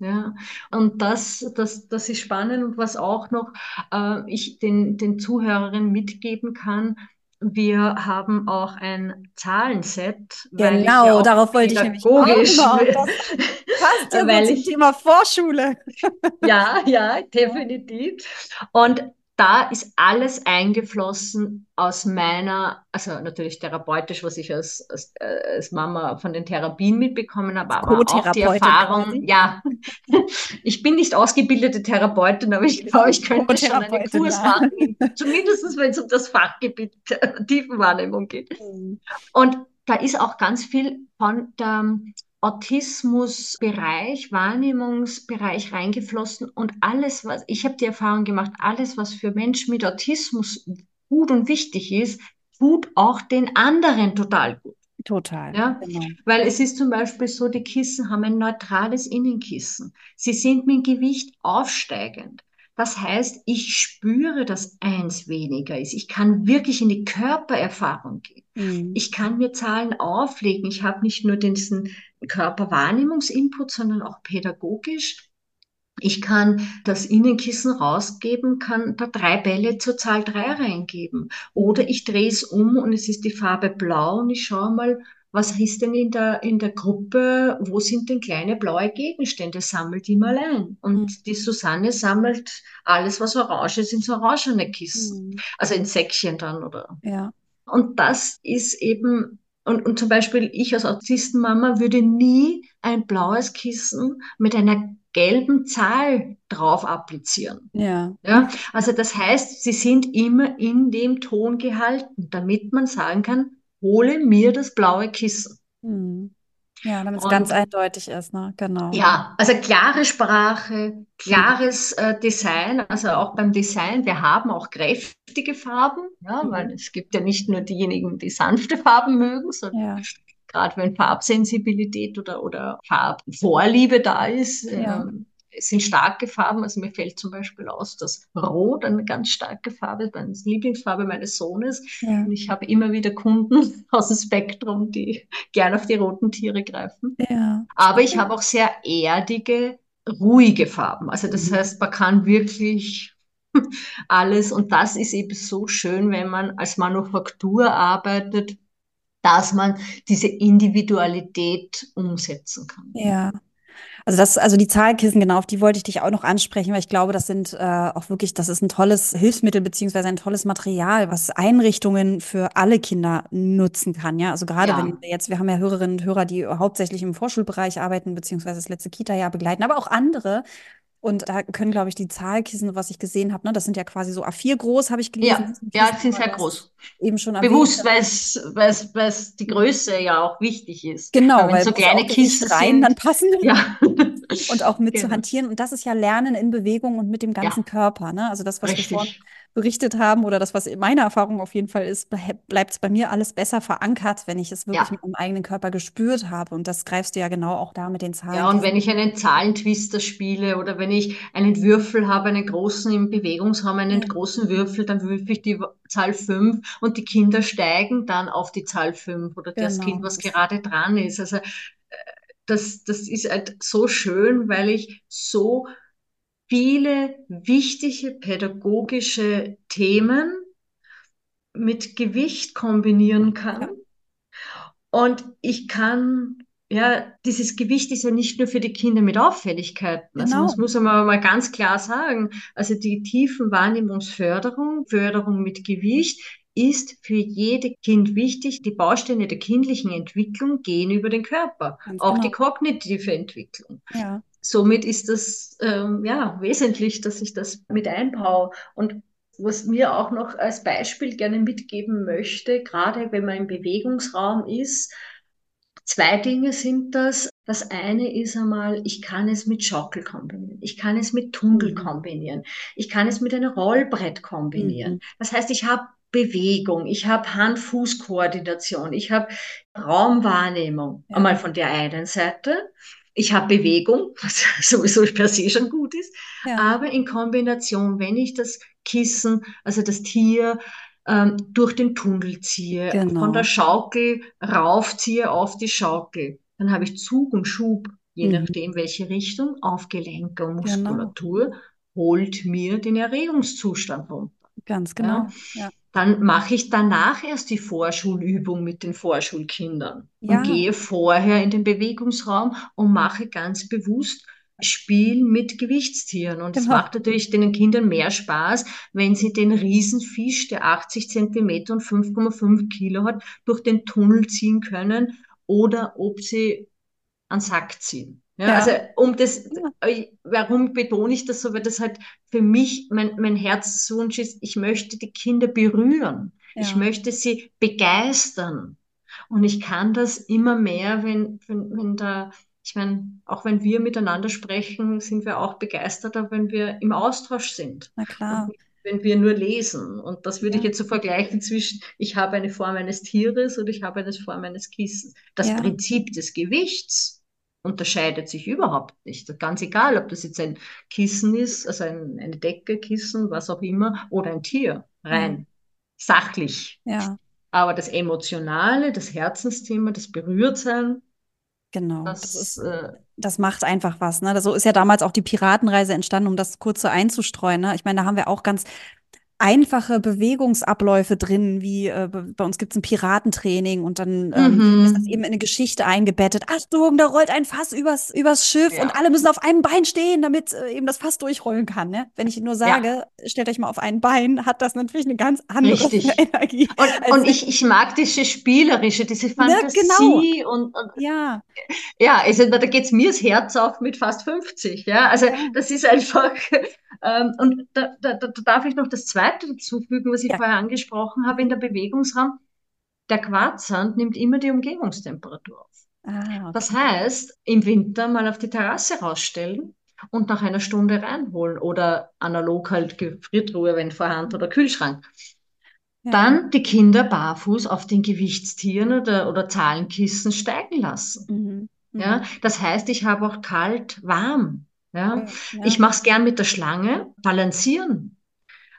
Ja, und das, das, das ist spannend und was auch noch äh, ich den, den Zuhörerinnen mitgeben kann, wir haben auch ein Zahlenset. Genau, ja darauf wollte ich nämlich auch passt ja weil Thema Vorschule. ja, ja, definitiv. Und da ist alles eingeflossen aus meiner, also natürlich therapeutisch, was ich als, als, äh, als Mama von den Therapien mitbekommen habe, aber auch die Erfahrung, quasi. ja, ich bin nicht ausgebildete Therapeutin, aber ich glaube, ich könnte schon einen Kurs ja. machen, zumindest wenn es um das Fachgebiet Tiefenwahrnehmung geht. Mhm. Und da ist auch ganz viel von der Autismusbereich, Wahrnehmungsbereich reingeflossen und alles, was, ich habe die Erfahrung gemacht, alles, was für Menschen mit Autismus gut und wichtig ist, tut auch den anderen total gut. Total. Ja? Genau. Weil es ist zum Beispiel so, die Kissen haben ein neutrales Innenkissen. Sie sind mit Gewicht aufsteigend. Das heißt, ich spüre, dass eins weniger ist. Ich kann wirklich in die Körpererfahrung gehen. Mhm. Ich kann mir Zahlen auflegen. Ich habe nicht nur diesen Körperwahrnehmungsinput, sondern auch pädagogisch. Ich kann das Innenkissen rausgeben, kann da drei Bälle zur Zahl drei reingeben. Oder ich drehe es um und es ist die Farbe blau und ich schaue mal, was ist denn in der, in der Gruppe, wo sind denn kleine blaue Gegenstände, sammelt die mal ein. Und mhm. die Susanne sammelt alles, was orange ist, ins orangene Kissen. Mhm. Also in Säckchen dann, oder? Ja. Und das ist eben und, und zum Beispiel ich als Autistenmama würde nie ein blaues Kissen mit einer gelben Zahl drauf applizieren. Ja. ja. Also das heißt, sie sind immer in dem Ton gehalten, damit man sagen kann, hole mir das blaue Kissen. Hm. Ja, damit es ganz eindeutig ist, ne? Genau. Ja, also klare Sprache, klares äh, Design, also auch beim Design, wir haben auch kräftige Farben, ja, mhm. weil es gibt ja nicht nur diejenigen, die sanfte Farben mögen, sondern ja. gerade wenn Farbsensibilität oder, oder Farbvorliebe da ist, ja. ähm, es sind starke Farben. Also mir fällt zum Beispiel aus, dass Rot eine ganz starke Farbe ist, meine Lieblingsfarbe meines Sohnes. Ja. Und ich habe immer wieder Kunden aus dem Spektrum, die gerne auf die roten Tiere greifen. Ja. Aber ich habe auch sehr erdige, ruhige Farben. Also das mhm. heißt, man kann wirklich alles und das ist eben so schön, wenn man als Manufaktur arbeitet, dass man diese Individualität umsetzen kann. Ja. Also das, also die Zahlkissen, genau, auf die wollte ich dich auch noch ansprechen, weil ich glaube, das sind äh, auch wirklich, das ist ein tolles Hilfsmittel beziehungsweise ein tolles Material, was Einrichtungen für alle Kinder nutzen kann. Ja, also gerade Ja. wenn wir jetzt, wir haben ja Hörerinnen und Hörer, die hauptsächlich im Vorschulbereich arbeiten beziehungsweise das letzte Kita-Jahr begleiten, aber auch andere. Und da können, glaube ich, die Zahlkissen, was ich gesehen habe, ne, das sind ja quasi so A4 groß, habe ich gelesen. Ja, ja, sind sehr groß. Eben schon. Bewusst, weil es die Größe ja auch wichtig ist. Genau, Weil wenn weil so ja kleine Kisten rein dann passen. ja. und auch mit zu Genau. hantieren. Und das ist ja Lernen in Bewegung und mit dem ganzen Körper. Ne? Also das, was wir vorhin Richtig. Berichtet haben oder das, was meine Erfahrung auf jeden Fall ist, bleibt es bei mir alles besser verankert, wenn ich es wirklich Ja. mit meinem eigenen Körper gespürt habe. Und das greifst du ja genau auch da mit den Zahlen. Ja, und wenn ich einen Zahlentwister spiele oder wenn ich einen Würfel habe, einen großen im Bewegungsraum, einen Ja. großen Würfel, dann würfe ich die Zahl 5 und die Kinder steigen dann auf die Zahl 5 oder das Genau, Kind, was das- gerade dran ist. Also äh, das, das ist halt so schön, weil ich so viele wichtige pädagogische Themen mit Gewicht kombinieren kann. Und ich kann, ja, dieses Gewicht ist ja nicht nur für die Kinder mit Auffälligkeiten. Also Genau. das muss man mal ganz klar sagen. Also die Tiefenwahrnehmungsförderung, Förderung mit Gewicht ist für jede Kind wichtig. Die Bausteine der kindlichen Entwicklung gehen über den Körper, Ganz auch genau. die kognitive Entwicklung. Ja, Somit ist das ähm, ja wesentlich, dass ich das mit einbaue. Und was mir auch noch als Beispiel gerne mitgeben möchte, gerade wenn man im Bewegungsraum ist, zwei Dinge sind das. Das eine ist einmal, ich kann es mit Schaukel kombinieren, ich kann es mit Tunnel Mhm. kombinieren, ich kann es mit einem Rollbrett kombinieren. Mhm. Das heißt, ich habe Bewegung, ich habe Hand-Fuß-Koordination, ich habe Raumwahrnehmung, Ja. einmal von der einen Seite. Ich habe Bewegung, was sowieso per se schon gut ist, ja, aber in Kombination, wenn ich das Kissen, also das Tier, ähm, durch den Tunnel ziehe, Genau. von der Schaukel raufziehe auf die Schaukel, dann habe ich Zug und Schub, je Mhm. nachdem welche Richtung, auf Gelenke und Genau. Muskulatur, holt mir den Erregungszustand runter. ganz genau. Ja, Dann mache ich danach erst die Vorschulübung mit den Vorschulkindern Ja. und gehe vorher in den Bewegungsraum und mache ganz bewusst Spiel mit Gewichtstieren. Und es Genau. macht natürlich den Kindern mehr Spaß, wenn sie den Riesenfisch, der 80 Zentimeter und 5,5 Kilo hat, durch den Tunnel ziehen können oder ob sie einen Sack ziehen. Ja, also um das, äh, warum betone ich das so? Weil das halt für mich mein, mein Herzenswunsch ist, ich möchte die Kinder berühren. Ich Ja. möchte sie begeistern. Und ich kann das immer mehr, wenn, wenn, wenn da, ich meine, auch wenn wir miteinander sprechen, sind wir auch begeisterter, wenn wir im Austausch sind. Na klar. Und wenn wir nur lesen. Und das würde ich Ja. jetzt so vergleichen zwischen, ich habe eine Form eines Tieres und ich habe eine Form eines Kissens. Das. Prinzip des Gewichts unterscheidet sich überhaupt nicht. Ganz egal, ob das jetzt ein Kissen ist, also ein, eine Decke, Kissen, was auch immer, oder ein Tier, rein sachlich. Ja, Aber das Emotionale, das Herzensthema, das Berührtsein, genau. das, Das ist, äh, das macht einfach was. Ne? So ist ja damals auch die Piratenreise entstanden, um das kurz so einzustreuen. Ne? Ich meine, da haben wir auch ganz einfache Bewegungsabläufe drin, wie äh, bei uns gibt es ein Piratentraining und dann ähm, Mhm. ist das eben in eine Geschichte eingebettet. Achtung, da rollt ein Fass übers, übers Schiff Ja. und alle müssen auf einem Bein stehen, damit äh, eben das Fass durchrollen kann. Ne? Wenn ich nur sage, stellt euch mal auf ein Bein, hat das natürlich eine ganz andere Richtig. Energie. und, und ich, ich mag diese Spielerische, diese genau. Fantasie und, und Ja, Ja, also da geht's mir das Herz auf mit fast 50, ja. Also Ja. das ist einfach, ähm, und da, da, da darf ich noch das Zweite dazufügen, was ich Ja. vorher angesprochen habe in der Bewegungsraum. Der Quarzsand nimmt immer die Umgebungstemperatur auf. ah, okay. Das heißt, im Winter mal auf die Terrasse rausstellen und nach einer Stunde reinholen oder analog halt Gefriertruhe, wenn vorhanden, oder Kühlschrank. Ja. Dann die Kinder barfuß auf den Gewichtstieren oder, oder Zahlenkissen steigen lassen. Mhm. Mhm. Ja, das heißt, ich habe auch kalt, warm. Ja, Ja. ich mache es gern mit der Schlange, balancieren.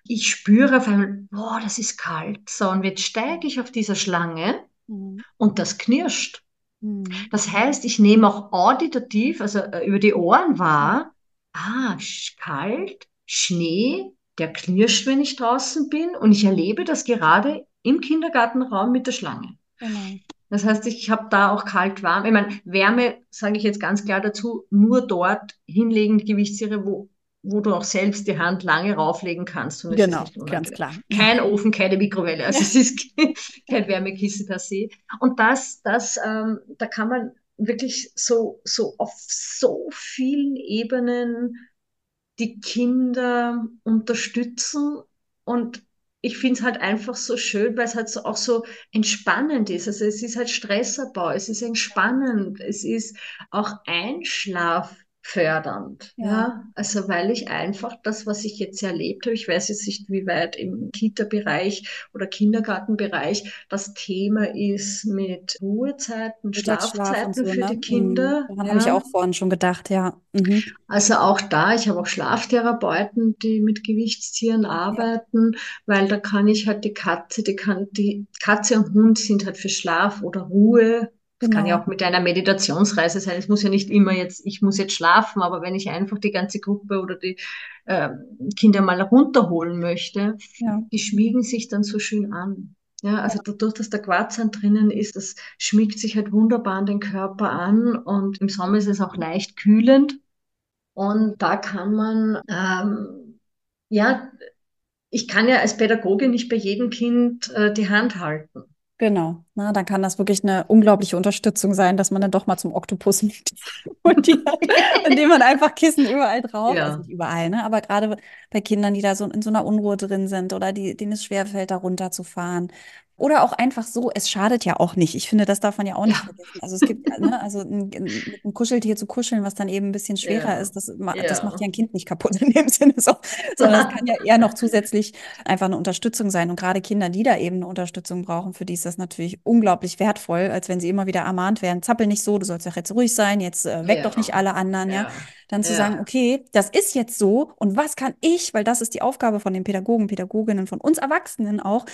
Ich spüre auf einmal, boah, das ist kalt. So, und jetzt steige ich auf dieser Schlange Mhm. und das knirscht. Mhm. Das heißt, ich nehme auch auditativ, also äh, über die Ohren wahr, ah, kalt, Schnee, der knirscht, wenn ich draußen bin und ich erlebe das gerade im Kindergartenraum mit der Schlange. Genau. Das heißt, ich habe da auch kalt-warm. Ich meine, Wärme, sage ich jetzt ganz klar dazu, nur dort hinlegen, Gewichtstiere, wo, wo du auch selbst die Hand lange rauflegen kannst. genau, ganz klar. Kein Ofen, keine Mikrowelle. Also es ist kein Wärmekissen per se. Und das, das, ähm, da kann man wirklich so, so auf so vielen Ebenen die Kinder unterstützen und ich finde es halt einfach so schön, weil es halt so, auch so entspannend ist. Also es ist halt Stressabbau, es ist entspannend, es ist auch Einschlaf fördernd. Ja. ja. Also weil ich einfach das, was ich jetzt erlebt habe, ich weiß jetzt nicht, wie weit im Kita-Bereich oder Kindergartenbereich das Thema ist mit Ruhezeiten, Schlafzeiten so, für ne? die Kinder. Mhm. Daran ja. habe ich auch vorhin schon gedacht, ja. Mhm. Also auch da, ich habe auch Schlaftherapeuten, die mit Gewichtstieren arbeiten, ja. weil da kann ich halt die Katze, die kann, die Katze und Hund sind halt für Schlaf oder Ruhe das genau. kann ja genau. auch mit einer Meditationsreise sein. Es muss ja nicht immer jetzt, ich muss jetzt schlafen, aber wenn ich einfach die ganze Gruppe oder die äh, Kinder mal runterholen möchte, ja. die schmiegen sich dann so schön an. Ja, also dadurch, dass der Quarzsand drinnen ist, das schmiegt sich halt wunderbar an den Körper an und im Sommer ist es auch leicht kühlend. Und da kann man, ähm, ja, ich kann ja als Pädagoge nicht bei jedem Kind äh, die Hand halten. Genau. Na, dann kann das wirklich eine unglaubliche Unterstützung sein, dass man dann doch mal zum Oktopus die, indem man einfach Kissen überall drauf, ja. also nicht überall, ne? Aber gerade bei Kindern, die da so in so einer Unruhe drin sind oder die, denen es schwerfällt, da runterzufahren oder auch einfach so, es schadet ja auch nicht. Ich finde, das darf man ja auch nicht ja. vergessen. Also es gibt, ne, also ein, mit einem Kuscheltier zu kuscheln, was dann eben ein bisschen schwerer ja. ist, das, ja. das macht ja ein Kind nicht kaputt in dem Sinne, so, sondern es kann ja eher noch zusätzlich einfach eine Unterstützung sein. Und gerade Kinder, die da eben eine Unterstützung brauchen, für die ist das natürlich unglaublich wertvoll, als wenn sie immer wieder ermahnt werden, zappel nicht so, du sollst doch jetzt ruhig sein, jetzt äh, weck doch nicht alle anderen, ja. Dann zu sagen, okay, das ist jetzt so und was kann ich, weil das ist die Aufgabe von den Pädagogen, Pädagoginnen, von uns Erwachsenen auch,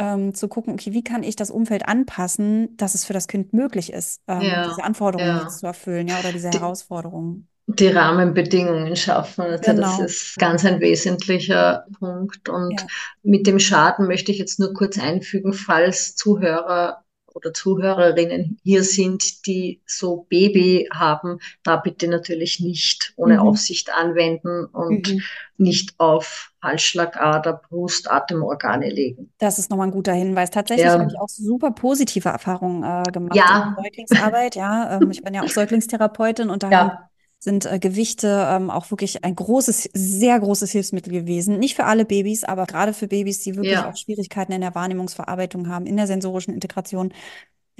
ähm, zu gucken, okay, wie kann ich das Umfeld anpassen, dass es für das Kind möglich ist, ähm, ja, diese Anforderungen ja. zu erfüllen, ja, oder diese die, Herausforderungen. Die Rahmenbedingungen schaffen. Also genau. Das ist ganz ein wesentlicher Punkt. Und ja. mit dem Schaden möchte ich jetzt nur kurz einfügen, falls Zuhörer oder Zuhörerinnen hier sind, die so Baby haben, da bitte natürlich nicht ohne mhm. Aufsicht anwenden und mhm. nicht auf Halsschlagader, Brust, Atemorgane legen. Das ist nochmal ein guter Hinweis. Tatsächlich ja. habe ich auch super positive Erfahrungen äh, gemacht ja. in Säuglingsarbeit. Ja, ähm, ich bin ja auch Säuglingstherapeutin und da ja sind äh, Gewichte ähm, auch wirklich ein großes, sehr großes Hilfsmittel gewesen. Nicht für alle Babys, aber gerade für Babys, die wirklich ja. auch Schwierigkeiten in der Wahrnehmungsverarbeitung haben, in der sensorischen Integration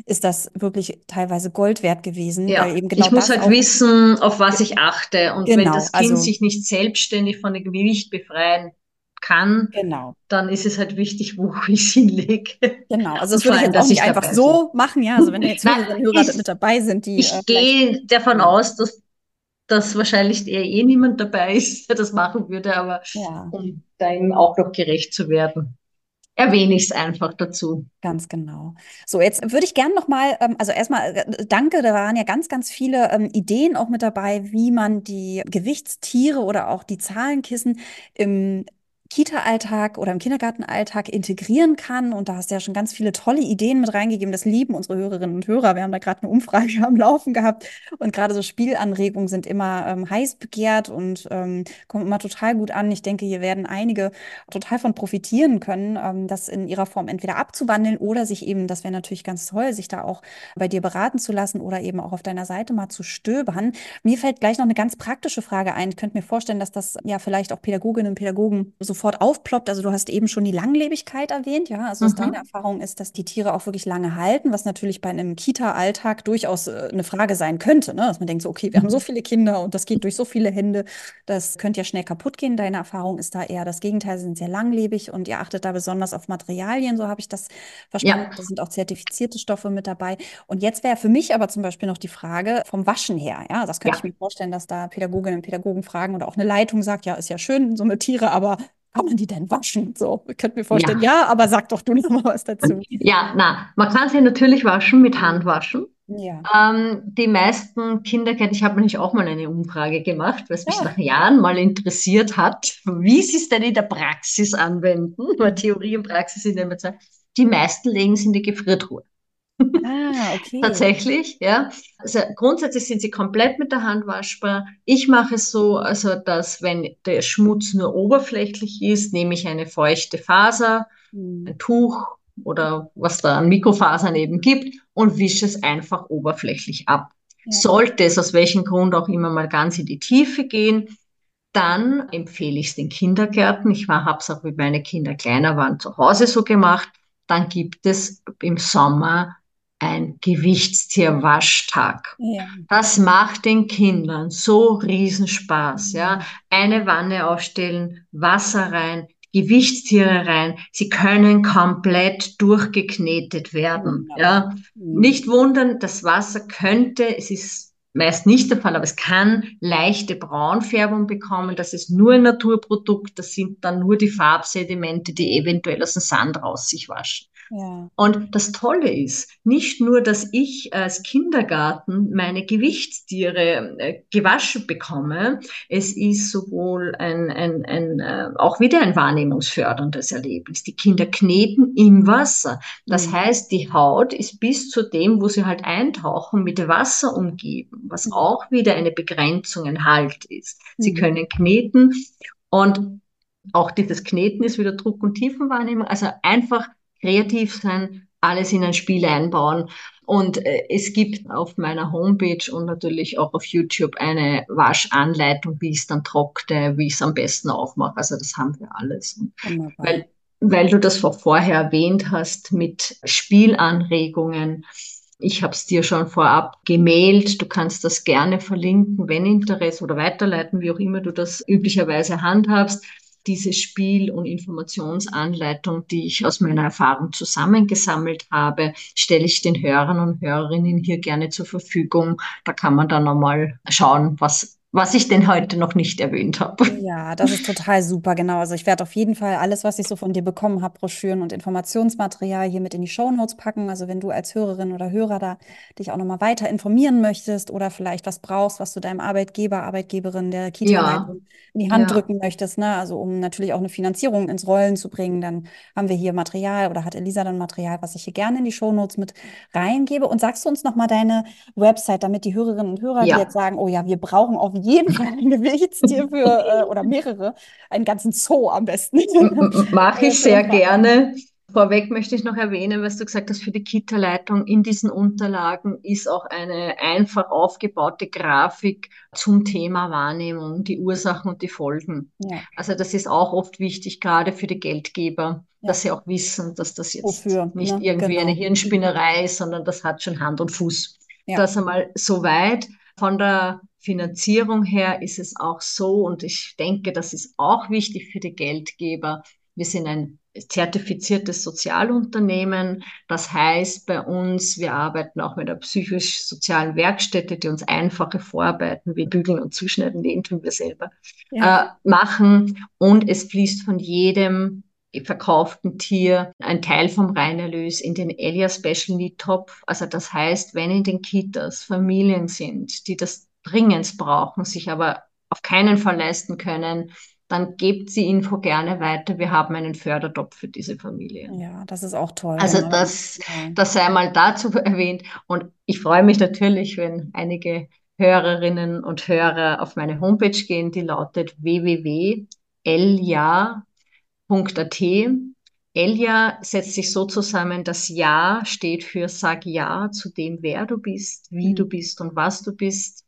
ist das wirklich teilweise Gold wert gewesen. Ja, weil eben genau ich muss halt wissen, auf was ich achte. Und genau, wenn das Kind also, sich nicht selbstständig von dem Gewicht befreien kann, genau. dann ist es halt wichtig, wo ich es hinlege. Genau, also das würde ich jetzt auch nicht einfach so machen, ja. Also wenn jetzt Nein, Hörer ich, mit dabei sind, die. Ich äh, gehe davon aus, dass dass wahrscheinlich eher eh niemand dabei ist, der das machen würde, aber ja. um da ihm auch noch gerecht zu werden erwähne ich es einfach dazu. Ganz genau. So, jetzt würde ich gerne nochmal, ähm, also erstmal äh, danke, da waren ja ganz, ganz viele ähm, Ideen auch mit dabei, wie man die Gewichtstiere oder auch die Zahlenkissen im Kita-Alltag oder im Kindergartenalltag integrieren kann. Und da hast du ja schon ganz viele tolle Ideen mit reingegeben. Das lieben unsere Hörerinnen und Hörer. Wir haben da gerade eine Umfrage am Laufen gehabt. Und gerade so Spielanregungen sind immer ähm, heiß begehrt und ähm, kommen immer total gut an. Ich denke, hier werden einige total von profitieren können, ähm, das in ihrer Form entweder abzuwandeln oder sich eben, das wäre natürlich ganz toll, sich da auch bei dir beraten zu lassen oder eben auch auf deiner Seite mal zu stöbern. Mir fällt gleich noch eine ganz praktische Frage ein. Ich könnte mir vorstellen, dass das ja vielleicht auch Pädagoginnen und Pädagogen so sofort aufploppt. Also du hast eben schon die Langlebigkeit erwähnt, ja. Also mhm. deine Erfahrung ist, dass die Tiere auch wirklich lange halten, was natürlich bei einem Kita-Alltag durchaus äh, eine Frage sein könnte, ne? Dass man denkt so, okay, wir haben so mhm. viele Kinder und das geht durch so viele Hände, das könnte ja schnell kaputt gehen. Deine Erfahrung ist da eher das Gegenteil, sie sind sehr langlebig und ihr achtet da besonders auf Materialien, so habe ich das verstanden. Ja. Da sind auch zertifizierte Stoffe mit dabei. Und jetzt wäre für mich aber zum Beispiel noch die Frage vom Waschen her, ja. Das könnte ja. ich mir vorstellen, dass da Pädagoginnen und Pädagogen fragen oder auch eine Leitung sagt, ja, ist ja schön, so eine Tiere, aber kann man die denn waschen? So, ich könnte mir vorstellen, ja. ja, aber sag doch du noch mal was dazu. Ja, na, man kann sie natürlich waschen mit Handwaschen. Ja. Ähm, die meisten Kindergärten, ich habe nämlich auch mal eine Umfrage gemacht, weil es ja. mich nach Jahren mal interessiert hat, wie sie es denn in der Praxis anwenden, weil Theorie und Praxis sind immer zwei. Die meisten legen es in die Gefriertruhe. Ah, okay. Tatsächlich, ja. Also grundsätzlich sind sie komplett mit der Hand waschbar. Ich mache es so, also dass wenn der Schmutz nur oberflächlich ist, nehme ich eine feuchte Faser, Hm. ein Tuch oder was da an Mikrofasern eben gibt und wische es einfach oberflächlich ab. Ja. Sollte es aus welchem Grund auch immer mal ganz in die Tiefe gehen, dann empfehle ich es den Kindergärten. Ich habe es auch, wie meine Kinder kleiner waren, zu Hause so gemacht. Dann gibt es im Sommer ein Gewichtstierwaschtag. Ja. Das macht den Kindern so Riesenspaß, ja. Eine Wanne aufstellen, Wasser rein, Gewichtstiere rein. Sie können komplett durchgeknetet werden, ja. Mhm. Nicht wundern, das Wasser könnte, es ist meist nicht der Fall, aber es kann leichte Braunfärbung bekommen. Das ist nur ein Naturprodukt. Das sind dann nur die Farbsedimente, die eventuell aus dem Sand raus sich waschen. Ja. Und das Tolle ist, nicht nur, dass ich als Kindergarten meine Gewichtstiere äh, gewaschen bekomme, es ist sowohl ein, ein, ein äh, auch wieder ein wahrnehmungsförderndes Erlebnis. Die Kinder kneten im Wasser. Das Mhm. heißt, die Haut ist bis zu dem, wo sie halt eintauchen, mit Wasser umgeben, was Mhm. auch wieder eine Begrenzung, ein Halt ist. Sie Mhm. können kneten und auch dieses Kneten ist wieder Druck- und Tiefenwahrnehmung. Also einfach kreativ sein, alles in ein Spiel einbauen. Und äh, es gibt auf meiner Homepage und natürlich auch auf YouTube eine Waschanleitung, wie ich es dann trockne, wie ich es am besten aufmache. Also das haben wir alles. Wunderbar. weil, weil du das vor- vorher erwähnt hast mit Spielanregungen. Ich habe es dir schon vorab gemailt. Du kannst das gerne verlinken, wenn Interesse oder weiterleiten, wie auch immer du das üblicherweise handhabst. Diese Spiel- und Informationsanleitung, die ich aus meiner Erfahrung zusammengesammelt habe, stelle ich den Hörern und Hörerinnen hier gerne zur Verfügung. Da kann man dann nochmal schauen, was, was ich denn heute noch nicht erwähnt habe. Ja, das ist total super, genau. Also ich werde auf jeden Fall alles, was ich so von dir bekommen habe, Broschüren und Informationsmaterial hier mit in die Shownotes packen. Also wenn du als Hörerin oder Hörer da dich auch nochmal weiter informieren möchtest oder vielleicht was brauchst, was du deinem Arbeitgeber, Arbeitgeberin der Kita-Leitung in die Hand Ja. drücken möchtest, ne? Also um natürlich auch eine Finanzierung ins Rollen zu bringen, dann haben wir hier Material oder hat Elisa dann Material, was ich hier gerne in die Shownotes mit reingebe. Und sagst du uns nochmal deine Website, damit die Hörerinnen und Hörer, die Ja. jetzt sagen, oh ja, wir brauchen auf jeden Fall ein Gewichtstier für äh, oder mehrere, einen ganzen Zoo am besten. Mache ich sehr gerne. Vorweg möchte ich noch erwähnen, was du gesagt hast, für die Kita-Leitung in diesen Unterlagen ist auch eine einfach aufgebaute Grafik zum Thema Wahrnehmung, die Ursachen und die Folgen. Ja, Also das ist auch oft wichtig, gerade für die Geldgeber, Ja. dass sie auch wissen, dass das jetzt Wofür, nicht ne? irgendwie eine Genau. Hirnspinnerei ist, sondern das hat schon Hand und Fuß. Ja. Das einmal soweit. Von der Finanzierung her ist es auch so, und ich denke, das ist auch wichtig für die Geldgeber. Wir sind ein zertifiziertes Sozialunternehmen. Das heißt bei uns, wir arbeiten auch mit einer psychisch-sozialen Werkstätte, die uns einfache Vorarbeiten wie Bügeln und Zuschneiden, den tun wir selber, Ja. äh, machen. Und es fließt von jedem verkauften Tier ein Teil vom Reinerlös in den Elia Special Need Topf. Also das heißt, wenn in den Kitas Familien sind, die das dringend brauchen, sich aber auf keinen Fall leisten können, dann gebt die Info gerne weiter. Wir haben einen Fördertopf für diese Familien. Ja, das ist auch toll. Also genau. das, das sei mal dazu erwähnt. Und ich freue mich natürlich, wenn einige Hörerinnen und Hörer auf meine Homepage gehen, die lautet www.elja.at. Elja setzt sich so zusammen, das Ja steht für Sag Ja zu dem, wer du bist, wie Mhm. du bist und was du bist.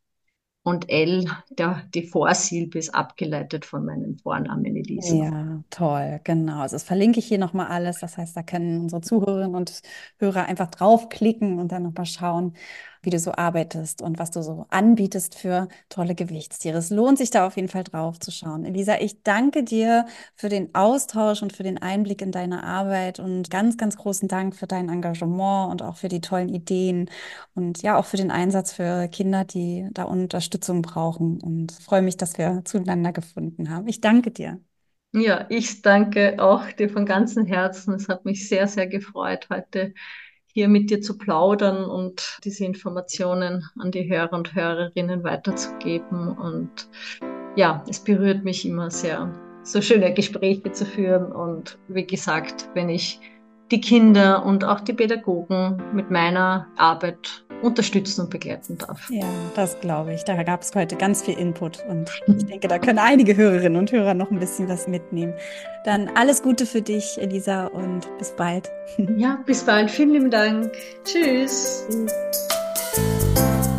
Und L, der, die Vorsilbe ist abgeleitet von meinem Vornamen Elisa. Ja, toll, genau. Also das verlinke ich hier nochmal alles. Das heißt, da können unsere Zuhörerinnen und Hörer einfach draufklicken und dann nochmal schauen, wie du so arbeitest und was du so anbietest für tolle Gewichtstiere. Es lohnt sich da auf jeden Fall drauf zu schauen. Elisa, ich danke dir für den Austausch und für den Einblick in deine Arbeit und ganz, ganz großen Dank für dein Engagement und auch für die tollen Ideen und ja, auch für den Einsatz für Kinder, die da Unterstützung brauchen. Und freue mich, dass wir zueinander gefunden haben. Ich danke dir. Ja, ich danke auch dir von ganzem Herzen. Es hat mich sehr, sehr gefreut, heute hier mit dir zu plaudern und diese Informationen an die Hörer und Hörerinnen weiterzugeben. Und ja, es berührt mich immer sehr, so schöne Gespräche zu führen. Und wie gesagt, wenn ich die Kinder und auch die Pädagogen mit meiner Arbeit unterstützen und begleiten darf. Ja, das glaube ich. Da gab es heute ganz viel Input und ich denke, da können einige Hörerinnen und Hörer noch ein bisschen was mitnehmen. Dann alles Gute für dich, Elisa, und bis bald. Ja, bis bald. Vielen lieben Dank. Tschüss. Tschüss.